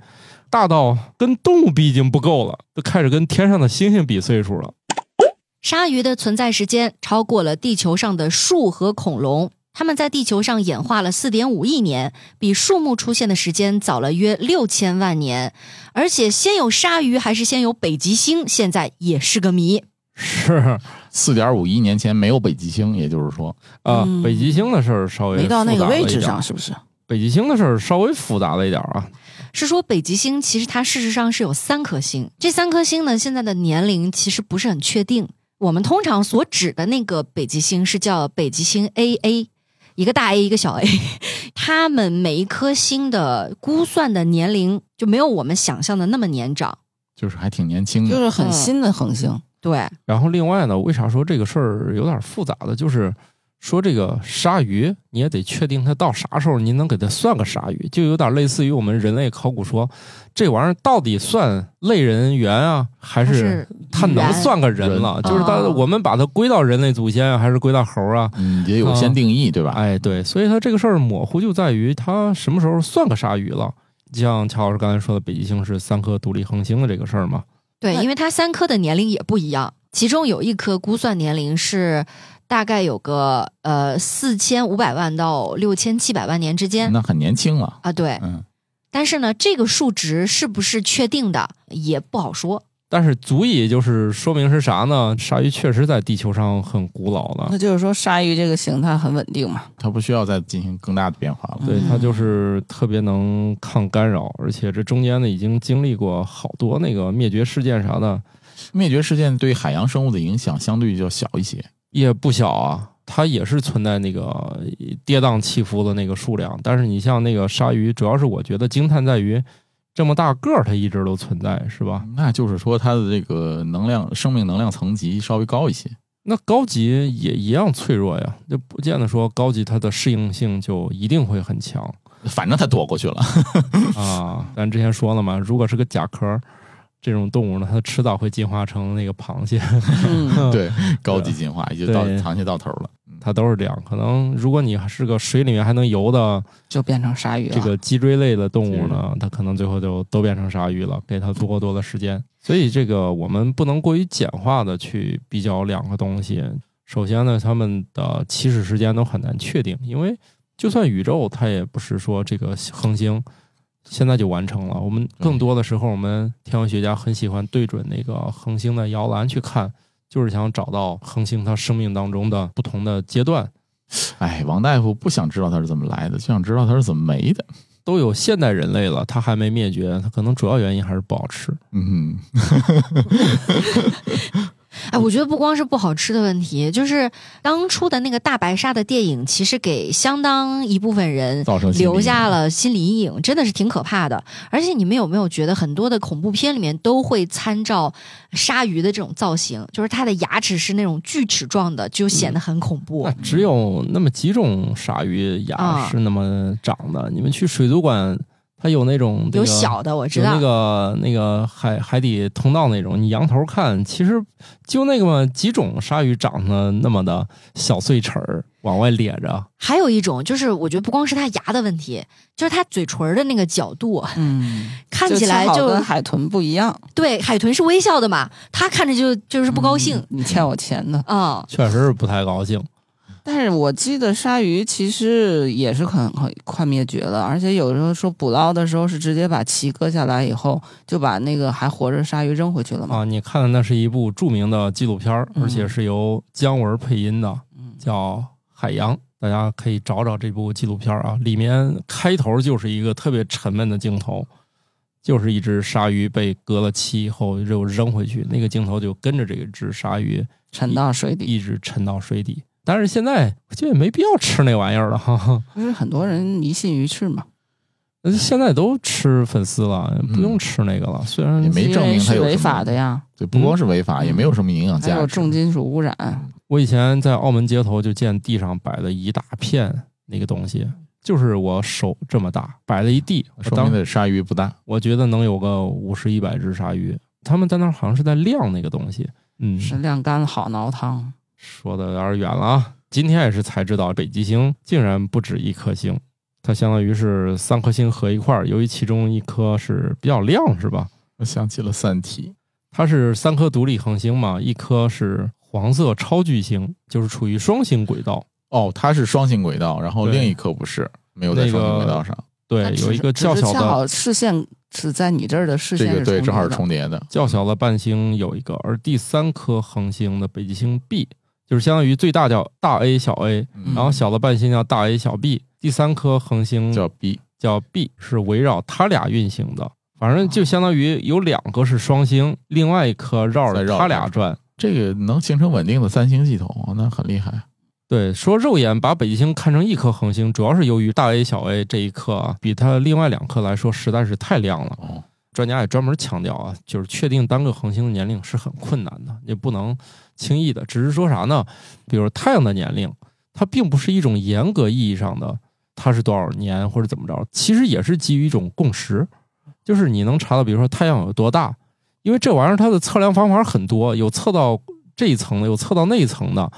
大到跟动物比已经不够了，都开始跟天上的星星比岁数了。鲨鱼的存在时间超过了地球上的树和恐龙，它们在地球上演化了4.5亿年，比树木出现的时间早了约六千万年。而且，先有鲨鱼还是先有北极星，现在也是个谜。是四点五亿年前没有北极星，也就是说，啊，嗯北极星的事儿稍微没到那个位置上，，是不是？北极星的事儿稍微复杂了一点啊。是说北极星其实它事实上是有三颗星，这三颗星呢现在的年龄其实不是很确定。我们通常所指的那个北极星是叫北极星 AA，一个大 A 一个小 A，它们每一颗星的估算的年龄就没有我们想象的那么年长。就是还挺年轻的。就是很新的恒星，对，然后另外呢，为啥说这个事儿有点复杂的，就是说这个鲨鱼你也得确定它到啥时候你能给它算个鲨鱼，就有点类似于我们人类考古说这玩意儿到底算类人猿啊，还是它能算个人了？人就是它哦我们把它归到人类祖先啊，还是归到猴啊？嗯，也有先定义，对吧？哎，对，所以它这个事儿模糊就在于它什么时候算个鲨鱼了。像乔老师刚才说的，北极星是三颗独立恒星的这个事儿嘛，对，因为它三颗的年龄也不一样，其中有一颗估算年龄是大概有个呃四千五百万到六千七百万年之间那很年轻了。啊，对。嗯，但是呢，这个数值是不是确定的也不好说。但是足以就是说明是啥呢？鲨鱼确实在地球上很古老了那，就是说鲨鱼这个形态很稳定嘛。它不需要再进行更大的变化了。对，嗯它就是特别能抗干扰，而且这中间呢已经经历过好多那个灭绝事件啥的，灭绝事件对海洋生物的影响相对较小一些。也不小啊。它也是存在那个跌宕起伏的那个数量，但是你像那个鲨鱼，主要是我觉得惊叹在于这么大个儿，它一直都存在，是吧？那就是说，它的这个能量、生命能量层级稍微高一些。那高级也一样脆弱呀，就不见得说高级它的适应性就一定会很强反正它躲过去了。啊。咱之前说了嘛，如果是个甲壳这种动物呢，它迟早会进化成那个螃蟹，嗯，对，高级进化也就到螃蟹到头了。它都是这样。可能如果你是个水里面还能游的就变成鲨鱼了。这个脊椎类的动物呢，它可能最后就都变成鲨鱼了，给它足够多的时间。所以这个我们不能过于简化的去比较两个东西。首先呢，它们的起始时间都很难确定，因为就算宇宙，它也不是说这个恒星现在就完成了。我们更多的时候，我们天文学家很喜欢对准那个恒星的摇篮去看，就是想找到恒星它生命当中的不同的阶段。哎，王大夫不想知道它是怎么来的，就想知道它是怎么没的。都有现代人类了，它还没灭绝，它可能主要原因还是不好吃。嗯，哎，我觉得不光是不好吃的问题，就是当初的那个大白鲨的电影，其实给相当一部分人造成留下了心理阴影，真的是挺可怕的。而且你们有没有觉得很多的恐怖片里面都会参照鲨鱼的这种造型，就是它的牙齿是那种锯齿状的，就显得很恐怖。那只有那么几种鲨鱼牙啊是那么长的。你们去水族馆，它有那种、这个、有小的我知道，有那个那个海海底通道那种，你仰头看，其实就那个么几种鲨鱼长得那么的小碎齿儿往外咧着。还有一种就是我觉得不光是它牙的问题，就是它嘴唇的那个角度，嗯，看起来就就跟海豚不一样。对海豚是微笑的嘛，它看着就就是不高兴嗯你欠我钱呢。啊、确实是不太高兴。但是我记得鲨鱼其实也是很很快灭绝了，而且有时候说捕捞的时候是直接把鳍割下来以后，就把那个还活着鲨鱼扔回去了嘛。啊，你看的那是一部著名的纪录片而且是由姜文配音的，嗯叫《海洋》，大家可以找找这部纪录片儿啊。里面开头就是一个特别沉闷的镜头，就是一只鲨鱼被割了鳍以后又扔回去，那个镜头就跟着这个只鲨鱼沉到水底，一直沉到水底。但是现在我觉得也没必要吃那玩意儿了哈哈，不是很多人迷信鱼翅嘛？呃现在都吃粉丝了，不用吃那个了。虽然也没证明它有违法的呀，对，不光是违法，嗯也没有什么营养价值还有。重金属污染。我以前在澳门街头就见地上摆了一大片那个东西，就是我手这么大，摆了一地。当说明的鲨鱼不大。我觉得能有个五十一百只鲨鱼，他们在那儿好像是在晾那个东西。嗯，是晾干好熬汤，说的有点远了啊。今天也是才知道，北极星竟然不止一颗星，它相当于是三颗星合一块儿，由于其中一颗是比较亮，是吧？我想起了《三体它是三颗独立恒星嘛，一颗是黄色超巨星，就是处于双星轨道。》。哦，它是双星轨道，然后另一颗不是，没有在双星轨道上。对有一个较小的恰好视线是在你这儿的视线是这个对，正好是重重叠的。较小的伴星有一个，而第三颗恒星的北极星 B，就是相当于最大叫大 A 小 A，嗯然后小的半星叫大 A 小 B，第三颗恒星叫 B，叫 B，是围绕它俩运行的。反正就相当于有两个是双星，另外一颗绕着再绕着它俩转。这个能形成稳定的三星系统，那很厉害。对，说肉眼把北极星看成一颗恒星，主要是由于大 A 小 A 这一颗啊，比它另外两颗来说实在是太亮了。哦，专家也专门强调啊，就是确定单个恒星的年龄是很困难的，也不能轻易的。只是说啥呢？比如太阳的年龄，它并不是一种严格意义上的它是多少年或者怎么着，其实也是基于一种共识，就是你能查到，比如说太阳有多大，因为这玩意儿它的测量方法很多，有测到这一层的，有测到那一层的。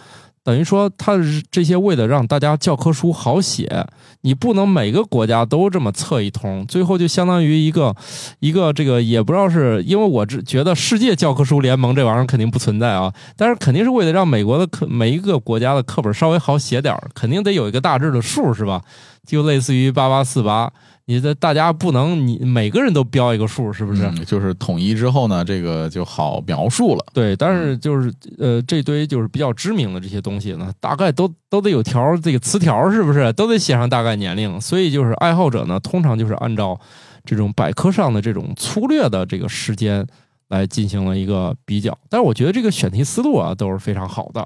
等于说，它这些为了让大家教科书好写，你不能每个国家都这么测一通，最后就相当于一个一个这个也不知道是因为我只觉得世界教科书联盟这玩意儿肯定不存在啊，但是肯定是为了让美国的课每一个国家的课本稍微好写点儿，肯定得有一个大致的数是吧？就类似于八八四八。你的大家不能你每个人都标一个数，是不是？嗯就是统一之后呢，这个就好描述了。对，但是就是呃，这堆就是比较知名的这些东西呢，大概都都得有条这个词条，是不是都得写上大概年龄？所以就是爱好者呢，通常就是按照这种百科上的这种粗略的这个时间来进行了一个比较。但是我觉得这个选题思路啊都是非常好的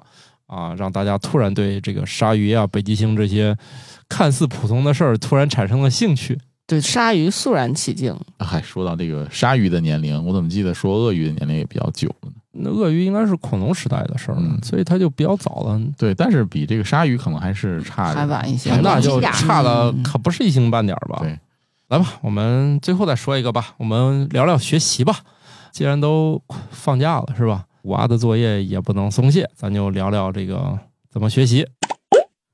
啊，让大家突然对这个鲨鱼啊、北极星这些看似普通的事儿突然产生了兴趣。对鲨鱼肃然起敬。哎说到这个鲨鱼的年龄，我怎么记得说鳄鱼的年龄也比较久了呢？那鳄鱼应该是恐龙时代的事儿了，嗯所以它就比较早了。对，但是比这个鲨鱼可能还是差着还晚一些还晚那就差了嗯可不是一星半点儿吧？对，来吧，我们最后再说一个吧，我们聊聊学习吧。既然都放假了，是吧？娃的作业也不能松懈，咱就聊聊这个怎么学习。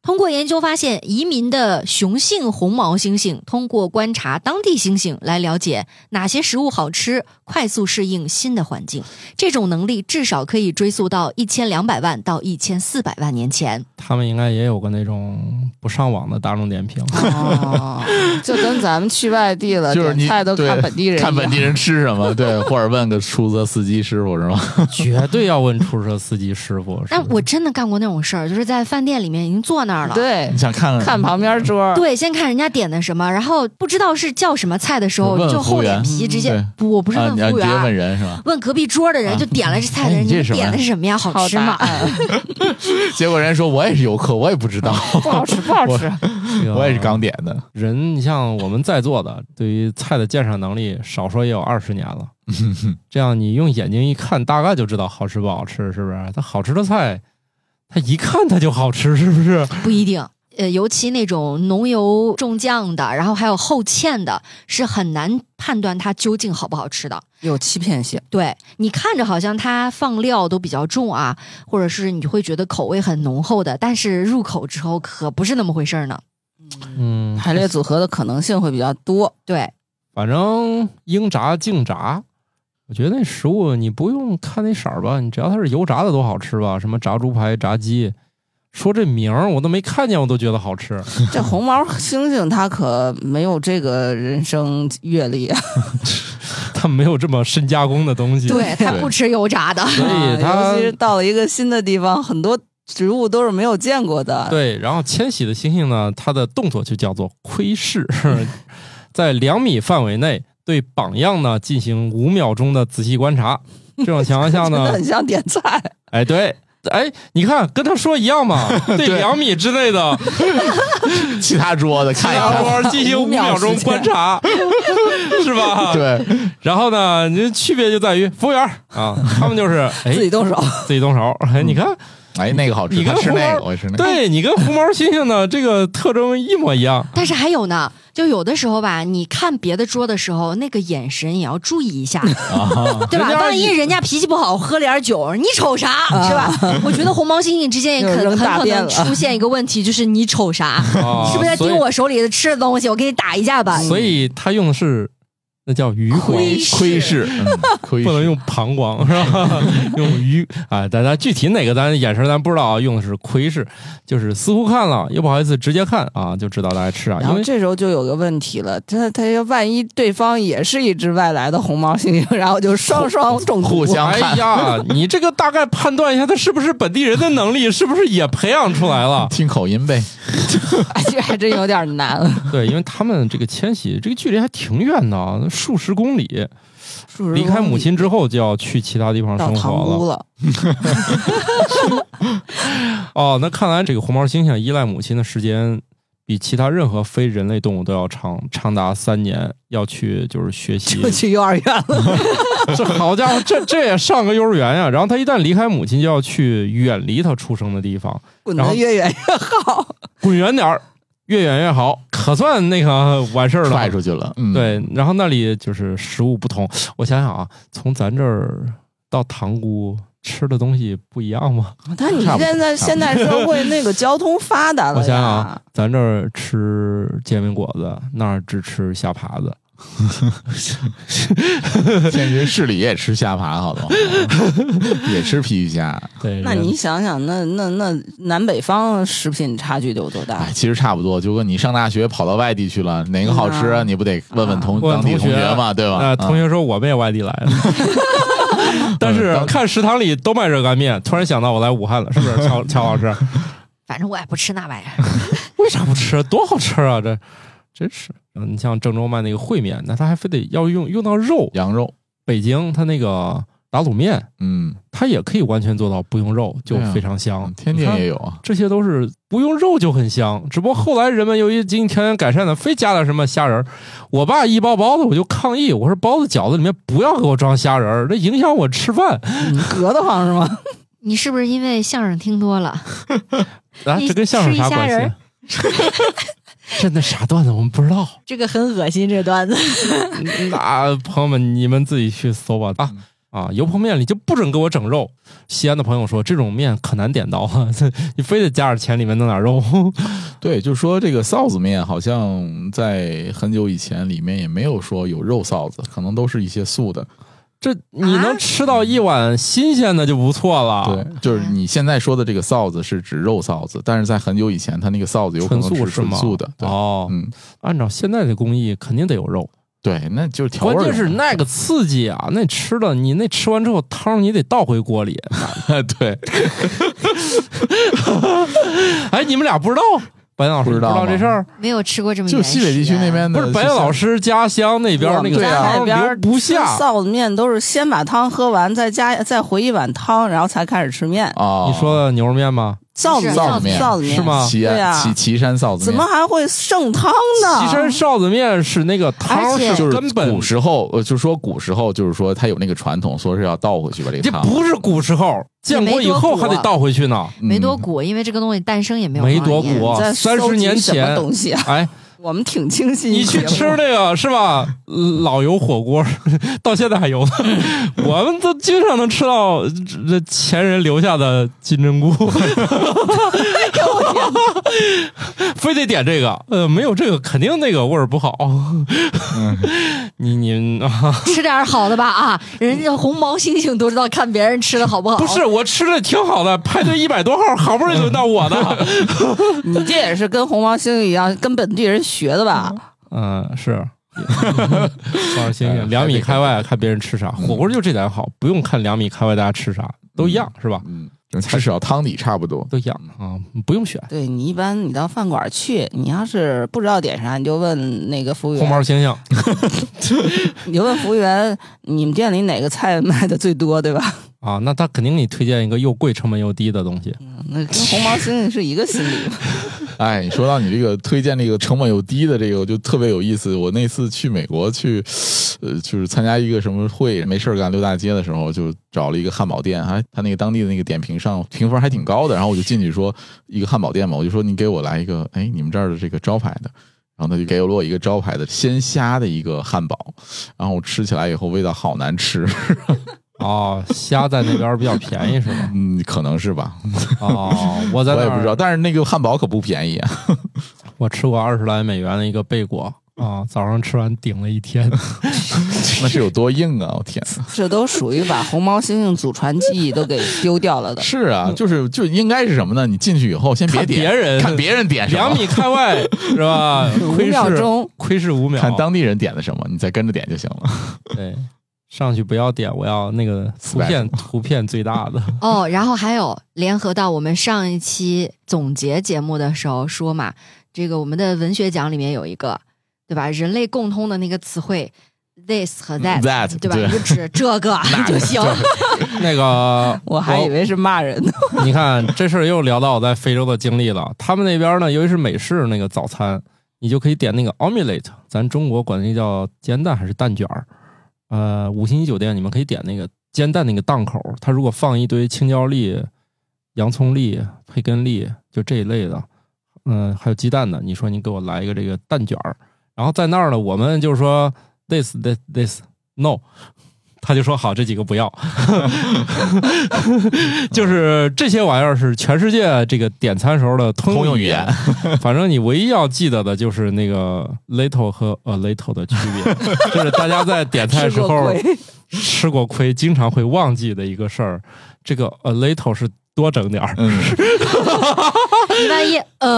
通过研究发现，移民的雄性红毛猩猩通过观察当地猩猩来了解哪些食物好吃，快速适应新的环境。这种能力至少可以追溯到一千两百万到一千四百万年前。他们应该也有个那种不上网的大众点评，哦，就跟咱们去外地了，就是你菜都看本地人，看本地人吃什么，对，或者问个出租车司机师傅是吗？绝对要问出租车司机师傅。但我真的干过那种事儿，就是在饭店里面已经坐那儿了。对你，想看看旁边桌，对，先看人家点的什么，然后不知道是叫什么菜的时候，就厚脸皮直接对不，我不是啊，问服务员问人是吧？问隔壁桌的人，啊就点了这菜的哎人，你点的是什么呀？好好吃吗？结果人家说我也是游客，我也不知道，不好吃，不好吃。我也是刚点的。人，你像我们在座的，对于菜的鉴赏能力，少说也有二十年了。这样你用眼睛一看，大概就知道好吃不好吃，是不是？它好吃的菜，它一看它就好吃，是不是？不一定。呃，尤其那种浓油重酱的，然后还有厚芡的，是很难判断它究竟好不好吃的。有欺骗性，对你看着好像它放料都比较重啊，或者是你会觉得口味很浓厚的，但是入口之后可不是那么回事儿呢。嗯，排列组合的可能性会比较多。对，反正应炸尽炸。我觉得那食物你不用看那色儿吧，你只要它是油炸的都好吃吧。什么炸猪排、炸鸡，说这名儿我都没看见，我都觉得好吃。这红毛猩猩它可没有这个人生阅历啊，它没有这么深加工的东西。对，它不吃油炸的。所以它啊尤其是到了一个新的地方，很多植物都是没有见过的。对，然后迁徙的猩猩呢，它的动作就叫做窥视，在两米范围内对榜样呢进行五秒钟的仔细观察。这种情况下呢，很像点菜。哎，对，哎，你看跟他说一样嘛，对两米之内的 其他桌子其他看一看，桌进行五秒钟观察，是吧？。对，然后呢，您区别就在于服务员啊，他们就是哎自己动手，自己动手，哎，你看，哎，那个好吃，你跟吃那个，红毛我吃那个。对你跟红毛猩猩的这个特征一模一样。但是还有呢，就有的时候吧，你看别的桌的时候，那个眼神也要注意一下，啊，对吧？万一人家脾气不好，喝点酒，你瞅啥，是吧？我觉得红毛猩猩之间也就可扔很可能出现一个问题，就是你瞅啥，啊是不是在盯我手里的吃的东西？我给你打一架吧。所以他用的是那叫余光，窥 窥视，不能用膀胱是吧？用余啊，大家具体哪个咱眼神咱不知道啊，用的是窥视，就是似乎看了又不好意思直接看啊，就知道大家吃啥。然后因为这时候就有个问题了，他他要万一对方也是一只外来的红毛猩猩，然后就双双中毒，互相哎呀，你这个大概判断一下他是不是本地人的能力，是不是也培养出来了？听口音呗。哎这还真有点难。对，因为他们这个迁徙这个距离还挺远的啊，数十公里。离开母亲之后就要去其他地方生活了。了，哦，那看来这个红毛猩猩依赖母亲的时间比其他任何非人类动物都要长，长达三年。要去就是学习，就去幼儿园了。这好家伙，这这也上个幼儿园呀！然后他一旦离开母亲，就要去远离他出生的地方，滚得越远越好。滚远点儿，越远越好，可算那个完事儿了。踹出去了。嗯，对，然后那里就是食物不同。我想想啊，从咱这儿到塘沽吃的东西不一样吗？但你现在现代社会那个交通发达了我想想呀啊，咱这儿吃煎饼果子，那儿只吃虾爬子。天津市里也吃虾爬，好多 也吃皮皮虾。对，那你想想，那那那南北方食品差距得有多大哎，？其实差不多，就跟你上大学跑到外地去了，哪个好吃啊？嗯你不得问问同问当地同学嘛，对吧？呃，同啊学说我们也外地来的，但是当看食堂里都卖热干面，突然想到我来武汉了，是不是？乔乔老师，反正我也不吃那玩意儿。为啥不吃？多好吃啊！这真是，嗯，你像郑州卖那个烩面，那他还非得要用用到肉。羊肉，北京他那个打卤面，嗯，他也可以完全做到不用肉就非常香。天津也有啊。这些都是不用肉就很香，只不过后来人们由于经济条件改善呢，非加点什么虾仁儿。我爸一包包子，我就抗议，我说包子饺子里面不要给我装虾仁儿，这影响我吃饭。你膈得慌是吗？你是不是因为相声听多了？啊，这跟相声啥关系？真的啥段子我们不知道。这个很恶心，这段子。那朋友们，你们自己去搜吧啊啊！油泼面里就不准给我整肉。西安的朋友说，这种面可难点到了，你非得加点钱，里面弄点肉。对，就说这个臊子面，好像在很久以前里面也没有说有肉臊子，可能都是一些素的。这你能吃到一碗新鲜的就不错了。对，就是你现在说的这个臊子是指肉臊子，但是在很久以前，它那个臊子有可纯能是？纯素的。对，哦，嗯，按照现在的工艺，肯定得有肉。对，那就是调味关。键是那个刺激啊，那吃了你那吃完之后汤你得倒回锅里。对，哎，你们俩不知道？白岩老师不知道吗知道这事儿？没有吃过这么就西北地区那边的，不是白岩老师家乡那边那个我们家啊汤那边留不下。臊子面都是先把汤喝完，再加再回一碗汤，然后才开始吃面。哦，你说的牛肉面吗？臊子臊子面臊子面是吗岐对啊岐岐山臊子面怎么还会剩汤呢？岐山臊子面是那个汤而且是就是根本古时候，呃，就说古时候，就是说它有那个传统，说是要倒回去把这这个汤。不是古时候，建国以后还得倒回去呢。嗯没多古，因为这个东西诞生也没有没多古在三十年什么前东西啊？哎，我们挺清晰。你去吃那个是吧？老油火锅到现在还油呢，我们都经常能吃到这前人留下的金针菇，非得点这个，呃，没有这个肯定那个味儿不好。你你啊，吃点好的吧啊！人家红毛猩猩都知道看别人吃的好不好。不是我吃的挺好的，排队一百多号，好不容易轮到我的。你这也是跟红毛猩猩一样，跟本地人学的吧？嗯，是。放星星，两米开外看别人吃啥，火锅就这点好，不用看两米开外大家吃啥，都一样是吧？嗯，至少汤底差不多。都一样啊，不用选。对你一般你到饭馆去，你要是不知道点啥，你就问那个服务员红毛员，猩猩，你就问服务员，你们店里哪个菜卖的最多，对吧？啊，那他肯定给你推荐一个又贵、成本又低的东西。嗯那跟红毛猩猩是一个心理。哎，你说到你这个推荐这个成本又低的这个，我就特别有意思。我那次去美国去，呃，就是参加一个什么会，没事儿干溜大街的时候，就找了一个汉堡店，还他那个当地的那个点评上评分还挺高的。然后我就进去说一个汉堡店嘛，我就说你给我来一个，哎，你们这儿的这个招牌的。然后他就给了我一个招牌的鲜虾的一个汉堡，然后我吃起来以后味道好难吃，哦，虾在那边比较便宜是吧？嗯，可能是吧，哦，我在那 我也不知道。但是那个汉堡可不便宜啊，我吃过二十来美元的一个贝果啊，早上吃完顶了一天。那是有多硬啊！我天哪！这都属于把红毛猩猩祖传技艺都给丢掉了的。是啊，就是就应该是什么呢？你进去以后先别点别人看别人点什么，两米开外是吧？五窥视秒钟，窥视五秒，看当地人点的什么，你再跟着点就行了。对。上去不要点，我要那个图片图片最大的。哦，然后还有联合到我们上一期总结节目的时候说嘛，这个我们的文学奖里面有一个，对吧？人类共通的那个词汇 this 和 that，, That，对吧？你就指这个 就行。那个我还以为是骂人呢。你看这事儿又聊到我在非洲的经历了。他们那边呢，由于是美式那个早餐，你就可以点那个 omelette，咱中国管那叫煎蛋还是蛋卷儿。呃，五星级酒店你们可以点那个煎蛋那个档口，它如果放一堆青椒粒、洋葱粒、培根粒，就这一类的，嗯、还有鸡蛋的，你说你给我来一个这个蛋卷儿，然后在那儿呢，我们就是说 this this this no。他就说好，这几个不要。就是这些玩意儿是全世界这个点餐时候的通通用语用言言。反正你唯一要记得的就是那个 little 和 a little 的区别，就是大家在点菜时候吃过亏，经常会忘记的一个事儿。这个 a little 是多整点儿，嗯，你万一呃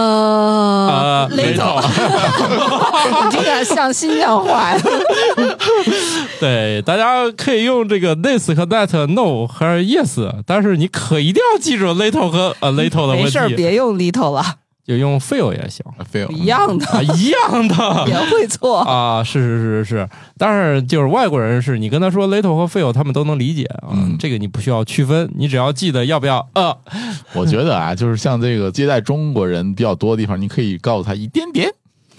啊 little 你这个像新疆话呀。对，大家可以用这个 this 和 that、no 和 yes，但是你可一定要记住 little 和 a little 的问没事别用 little 了，就用 feel 也行，fail 一样的，啊，一样的。也会错。啊，是是是是是，但是就是外国人是你跟他说 little 和 feel，他们都能理解啊，嗯这个你不需要区分，你只要记得要不要呃，我觉得啊，就是像这个接待中国人比较多的地方，你可以告诉他一点点，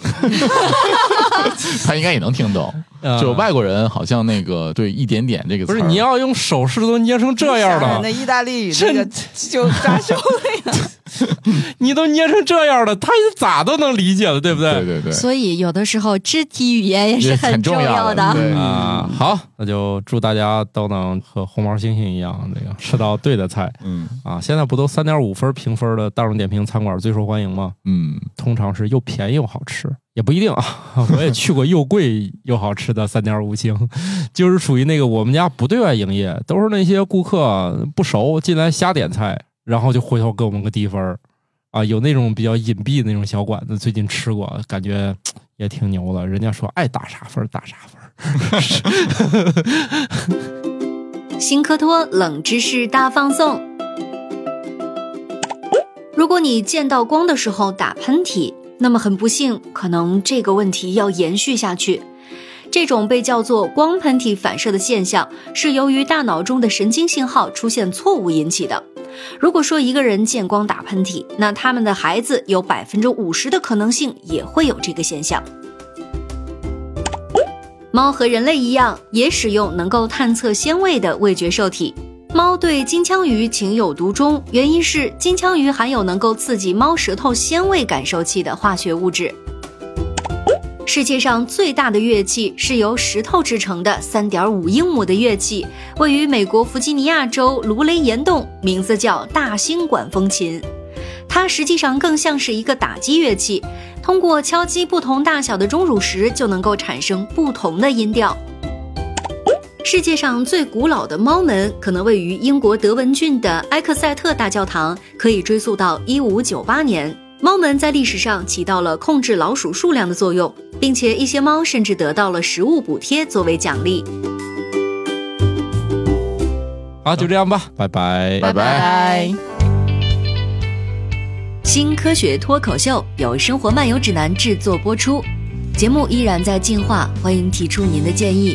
他应该也能听懂。呃就外国人好像那个对一点点这个词儿不是你要用手势都捏成这样的，吓人的意大利语那个就扎手那个，你都捏成这样了，他咋都能理解了，对不对？对对对，所以有的时候肢体语言也是很重重要的。对啊，好，那就祝大家都能和红毛猩猩一样，那个吃到对的菜嗯啊！现在不都三点五分评分的大众点评餐馆最受欢迎吗？嗯，通常是又便宜又好吃，也不一定啊。我也去过又贵又好吃的三点五星，就是属于那个我们家不对外营业，都是那些顾客不熟进来瞎点菜，然后就回头给我们个低分儿啊。有那种比较隐蔽的那种小馆子，最近吃过，感觉也挺牛的。人家说爱打啥分儿打啥分儿。新科托冷知识大放送。如果你见到光的时候打喷嚏，那么很不幸，可能这个问题要延续下去。这种被叫做光喷嚏反射的现象，是由于大脑中的神经信号出现错误引起的。如果说一个人见光打喷嚏，那他们的孩子有百分之五十的可能性也会有这个现象。猫和人类一样，也使用能够探测鲜味的味觉受体。猫对金枪鱼情有独钟，原因是金枪鱼含有能够刺激猫舌头鲜味感受器的化学物质。世界上最大的乐器是由石头制成的，三点五英亩的乐器，位于美国弗吉尼亚州卢雷岩洞，名字叫大兴管风琴。它实际上更像是一个打击乐器，通过敲击不同大小的钟乳石，就能够产生不同的音调。世界上最古老的猫门可能位于英国德文郡的埃克塞特大教堂，可以追溯到一五九八年。猫们在历史上起到了控制老鼠数量的作用，并且一些猫甚至得到了食物补贴作为奖励。好，就这样吧，拜拜。拜拜。拜。新科学脱口秀由生活漫游指南制作播出，节目依然在进化，欢迎提出您的建议，